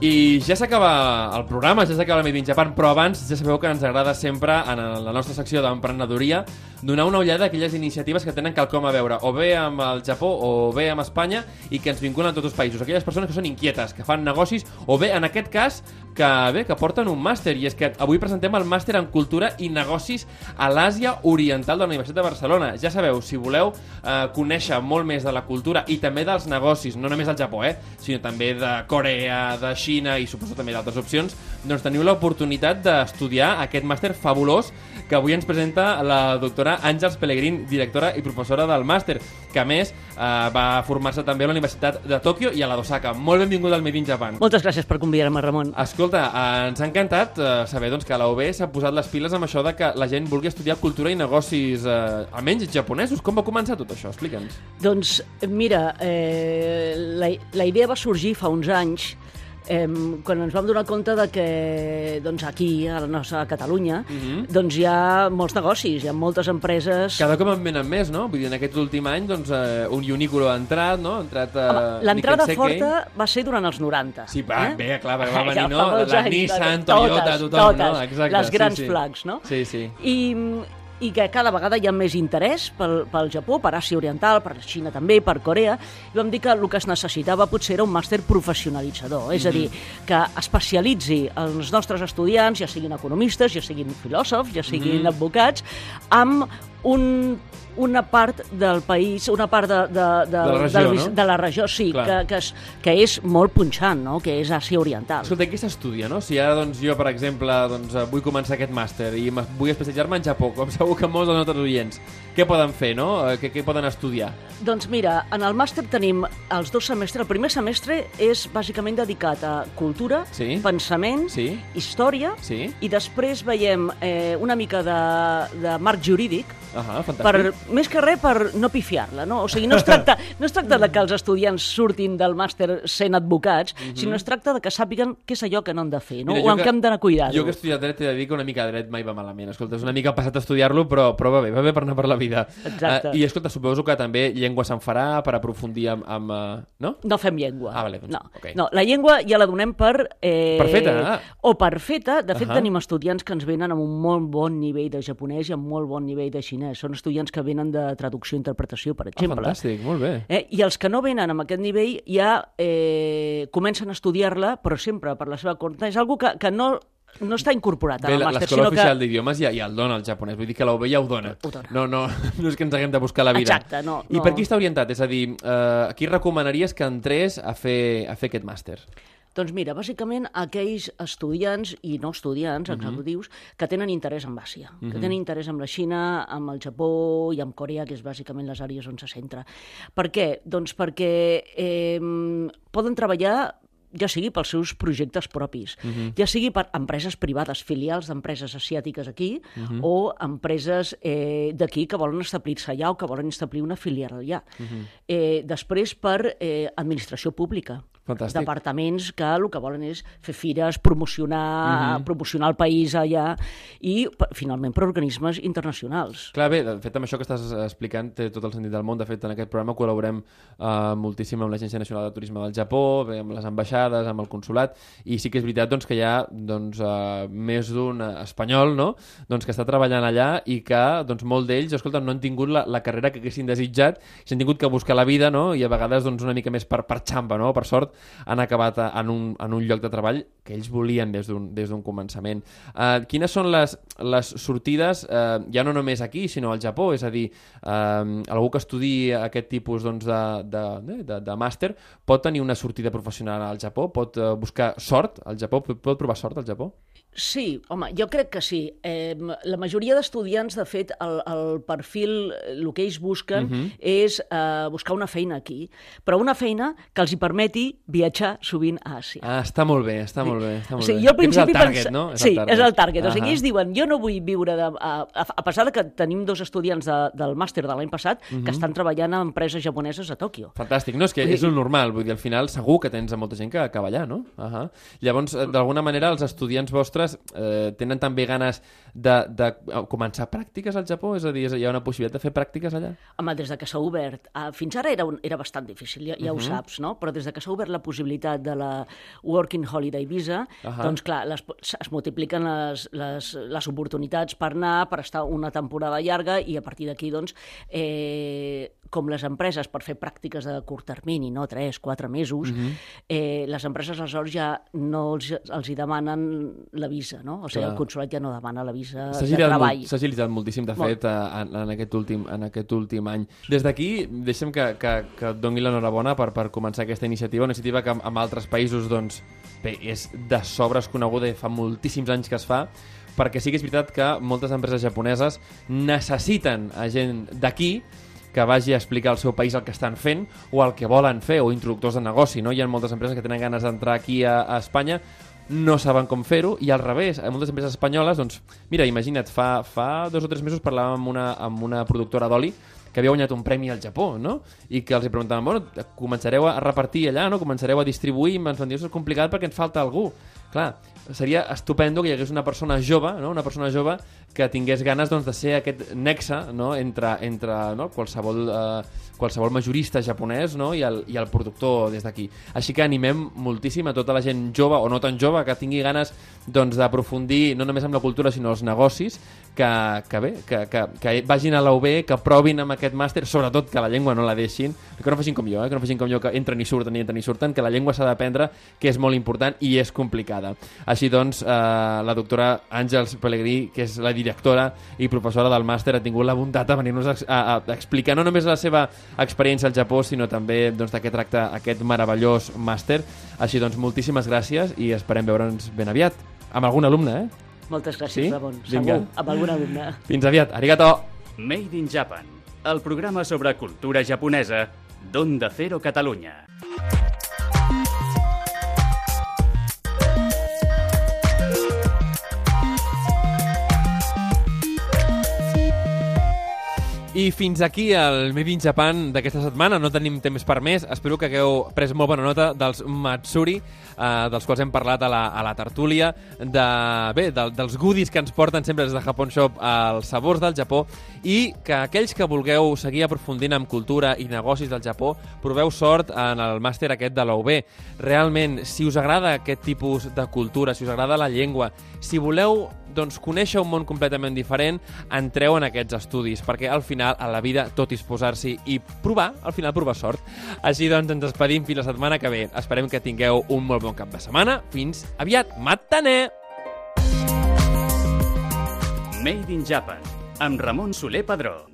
I ja s'acaba el programa, ja s'acaba el Made in Japan, però abans ja sabeu que ens agrada sempre en la nostra secció d'emprenedoria donar una ullada a aquelles iniciatives que tenen quelcom a veure, o bé amb el Japó o bé amb Espanya, i que ens vinculen a tots els països. Aquelles persones que són inquietes, que fan negocis, o bé, en aquest cas, que bé, que porten un màster, i és que avui presentem el màster en Cultura i Negocis a l'Àsia Oriental de la Universitat de Barcelona. Ja sabeu, si voleu eh, conèixer molt més de la cultura i també dels negocis, no només del Japó, eh, sinó també de Corea, de Xina i suposo també d'altres opcions, doncs teniu l'oportunitat d'estudiar aquest màster fabulós que avui ens presenta la doctora Àngels Pellegrín, directora i professora del màster, que a més eh, va formar-se també a la Universitat de Tòquio i a la d'Osaka. Molt benvinguda al Made in Japan. Moltes gràcies per convidar-me, Ramon. Escolta, eh, ens ha encantat eh, saber doncs, que la UB s'ha posat les piles amb això de que la gent vulgui estudiar cultura i negocis, eh, almenys japonesos. Com va començar tot això? Explica'ns. Doncs, mira, eh, la, la idea va sorgir fa uns anys eh, quan ens vam donar compte de que doncs, aquí, a la nostra a Catalunya, Mhm. doncs hi ha molts negocis, hi ha moltes empreses... Cada cop en venen més, no? Vull dir, en aquest últim any, doncs, eh, un Uniqlo ha entrat, no? Ha entrat eh, Home, L'entrada forta va ser durant els 90. Sí, va, eh? bé, clar, va va venir, Ja no? La anys, Nissan, totes, Toyota, tothom, totes, no? Exacte, les sí, grans sí. flags, no? Sí, sí. I, i que cada vegada hi ha més interès pel, pel Japó, per Àsia Oriental, per Xina també, per Corea, i vam dir que el que es necessitava potser era un màster professionalitzador, és a dir, que especialitzi els nostres estudiants, ja siguin economistes, ja siguin filòsofs, ja siguin Mhm. advocats, amb un una part del país, una part de, de, de, la regió, del, no? de la regió, sí, Clar. que, que, és, que és molt punxant, no? que és Àsia Oriental. Escolta, què s'estudia, no? Si ara doncs, jo, per exemple, doncs, eh, vull començar aquest màster i vull especialitzar-me en Japó, com segur que molts dels nostres oients, què poden fer, no? Eh, Què, què poden estudiar? Doncs mira, en el màster tenim els dos semestres. El primer semestre és bàsicament dedicat a cultura, Sí. pensament, Sí. història, Sí? i després veiem eh, una mica de, de marc jurídic, Ah, fantàstic. per, més que res per no pifiar-la, no? O sigui, no es tracta, no es tracta de que els estudiants surtin del màster sent advocats, sinó es tracta de que sàpiguen què és allò que no han de fer, no? Mira, o en què hem d'anar a cuidar Jo que he estudiat dret he de dir que una mica de dret mai va malament. Escolta, és una mica passat a estudiar-lo, però, però va bé, va bé per anar per la vida. Exacte. Eh, I escolta, suposo que també llengua se'n farà per aprofundir amb... amb uh, no? No fem llengua. Ah, vale, doncs, no. ok. no, la llengua ja la donem per... Eh, Per feta, ah. O per feta. De fet, Ahà. tenim estudiants que ens venen amb un molt bon nivell de japonès i amb molt bon nivell de xinès. Són estudiants que venen de traducció i interpretació, per Ah, exemple. fantàstic, molt bé. Eh, I els que no venen amb aquest nivell ja eh, comencen a estudiar-la, però sempre per la seva compte. És algo que, que no, no està incorporat al la- màster, l'escola sinó oficial que... d'idiomes ja, ja el dona el japonès, vull dir que la UB ja ho dona. Ho dona. No, no, no és que ens haguem de buscar la vida. Exacte, no, I no. per qui està orientat? És a dir, eh, a qui recomanaries que entrés a fer, a fer aquest màster? Doncs mira, bàsicament aquells estudiants i no estudiants, executius, que tenen interès en Àsia, que tenen interès en la Xina, amb el Japó i amb Corea, que és bàsicament les àrees on se centra. Per què? Doncs perquè eh, poden treballar ja sigui pels seus projectes propis, ja sigui per empreses privades, filials d'empreses asiàtiques aquí, o empreses eh, d'aquí que volen establir-se allà o que volen establir una filial allà. eh, després per eh, administració pública. Fantàstic. Departaments que el que volen és fer fires, promocionar, promocionar el país allà i, finalment, per organismes internacionals. Clar, bé, de fet, amb això que estàs explicant té tot el sentit del món. De fet, en aquest programa col·laborem eh, moltíssim amb l'Agència Nacional de Turisme del Japó, bé, amb les ambaixades, amb el consulat, i sí que és veritat doncs, que hi ha doncs, eh, més d'un espanyol no? doncs, que està treballant allà i que doncs, molt d'ells escolta, no han tingut la, la carrera que haguessin desitjat, s'han tingut que buscar la vida no? i a vegades doncs, una mica més per, per xamba, no? per sort, han acabat a- en un, en un lloc de treball que ells volien des d'un començament. Uh, quines són les, les sortides, uh, ja no només aquí, sinó al Japó? És a dir, uh, algú que estudi aquest tipus doncs, de, de, de, de màster pot tenir una sortida professional al Japó? Pot uh, buscar sort al Japó? Pot, pot provar sort al Japó? Sí, home, jo crec que sí. Eh, la majoria d'estudiants, de fet, el, el perfil, el que ells busquen Mhm. és eh, buscar una feina aquí, però una feina que els hi permeti viatjar sovint a Àsia. Ah, està molt bé, està molt bé. Està molt sigui, bé. jo al principi és el target, pensa- no? sí, és el target. O sigui, ells diuen, jo no vull viure... De, a, a, a pesar de que tenim dos estudiants de, del màster de l'any passat Mhm. que estan treballant a empreses japoneses a Tòquio. Fantàstic, no? És que és un normal, vull dir, al final segur que tens a molta gent que acaba allà, no? Uh -huh. Llavors, eh, d'alguna manera, els estudiants vostres eh, tenen també ganes de, de eh, començar pràctiques al Japó? És a dir, hi ha una possibilitat de fer pràctiques allà? Home, des de que s'ha obert, uh, fins ara era, un, era bastant difícil, ja, ja Mhm. ho saps, no? Però des de que s'ha obert la possibilitat de la Working Holiday Visa, Ahà. doncs clar, les, es multipliquen les, les, les oportunitats per anar, per estar una temporada llarga i a partir d'aquí, doncs, eh, com les empreses per fer pràctiques de curt termini, no? 3, 4 mesos, Mhm. eh, les empreses aleshores ja no els, els hi demanen la visa, no? O sigui, Clar. el consulat ja no demana la visa de treball. s'ha agilitat moltíssim, de Molt. fet, eh, en, en, aquest últim, en aquest últim any. Des d'aquí, deixa'm que, que, que et doni l'enhorabona per, per començar aquesta iniciativa, una iniciativa que en altres països, doncs, bé, és de sobres coneguda i fa moltíssims anys que es fa, perquè sí que és veritat que moltes empreses japoneses necessiten a gent d'aquí que vagi a explicar al seu país el que estan fent o el que volen fer, o introductors de negoci, no? Hi ha moltes empreses que tenen ganes d'entrar aquí a, a Espanya, no saben com fer-ho, i al revés, a moltes empreses espanyoles, doncs, mira, imagina't, fa, fa dos o tres mesos parlàvem amb una, amb una productora d'oli que havia guanyat un premi al Japó, no? I que els hi bueno, començareu a repartir allà, no? Començareu a distribuir, i ens van dir, és complicat perquè ens falta algú. Clar, seria estupendo que hi hagués una persona jove, no? una persona jove que tingués ganes doncs, de ser aquest nexe no? entre, entre no? qualsevol, eh, qualsevol majorista japonès no? I, el, i el productor des d'aquí. Així que animem moltíssim a tota la gent jove o no tan jove que tingui ganes doncs, d'aprofundir doncs, no només amb la cultura sinó els negocis, que, que bé, que, que, que vagin a la UB, que provin amb aquest màster, sobretot que la llengua no la deixin, que no facin com jo, eh? que no facin com jo, que entren i surten i entren i surten, que la llengua s'ha d'aprendre, que és molt important i és complicada. Així doncs, eh, la doctora Àngels Pellegrí, que és la directora i professora del màster, ha tingut la bondat de venir-nos a, a, a explicar no només la seva experiència al Japó, sinó també doncs, de què tracta aquest meravellós màster. Així doncs, moltíssimes gràcies i esperem veure'ns ben aviat. Amb algun alumne, eh? Moltes gràcies, Sí? Ramon. Vinga. Segur, amb algun alumne. Fins aviat. Arigato! Made in Japan, el programa sobre cultura japonesa d'Onda Cero Catalunya. I fins aquí el Made in Japan d'aquesta setmana. No tenim temps per més. Espero que hagueu pres molt bona nota dels Matsuri, eh, dels quals hem parlat a la, a la tertúlia, de, bé, de, dels goodies que ens porten sempre des de Japon Shop als sabors del Japó i que aquells que vulgueu seguir aprofundint en cultura i negocis del Japó, proveu sort en el màster aquest de l'OB. Realment, si us agrada aquest tipus de cultura, si us agrada la llengua, si voleu doncs, conèixer un món completament diferent, entreu en aquests estudis, perquè al final, a la vida, tot és posar-s'hi i provar, al final provar sort. Així doncs, ens despedim fins la setmana que ve. Esperem que tingueu un molt bon cap de setmana. Fins aviat. Matané! Made in Japan, amb Ramon Soler Padró.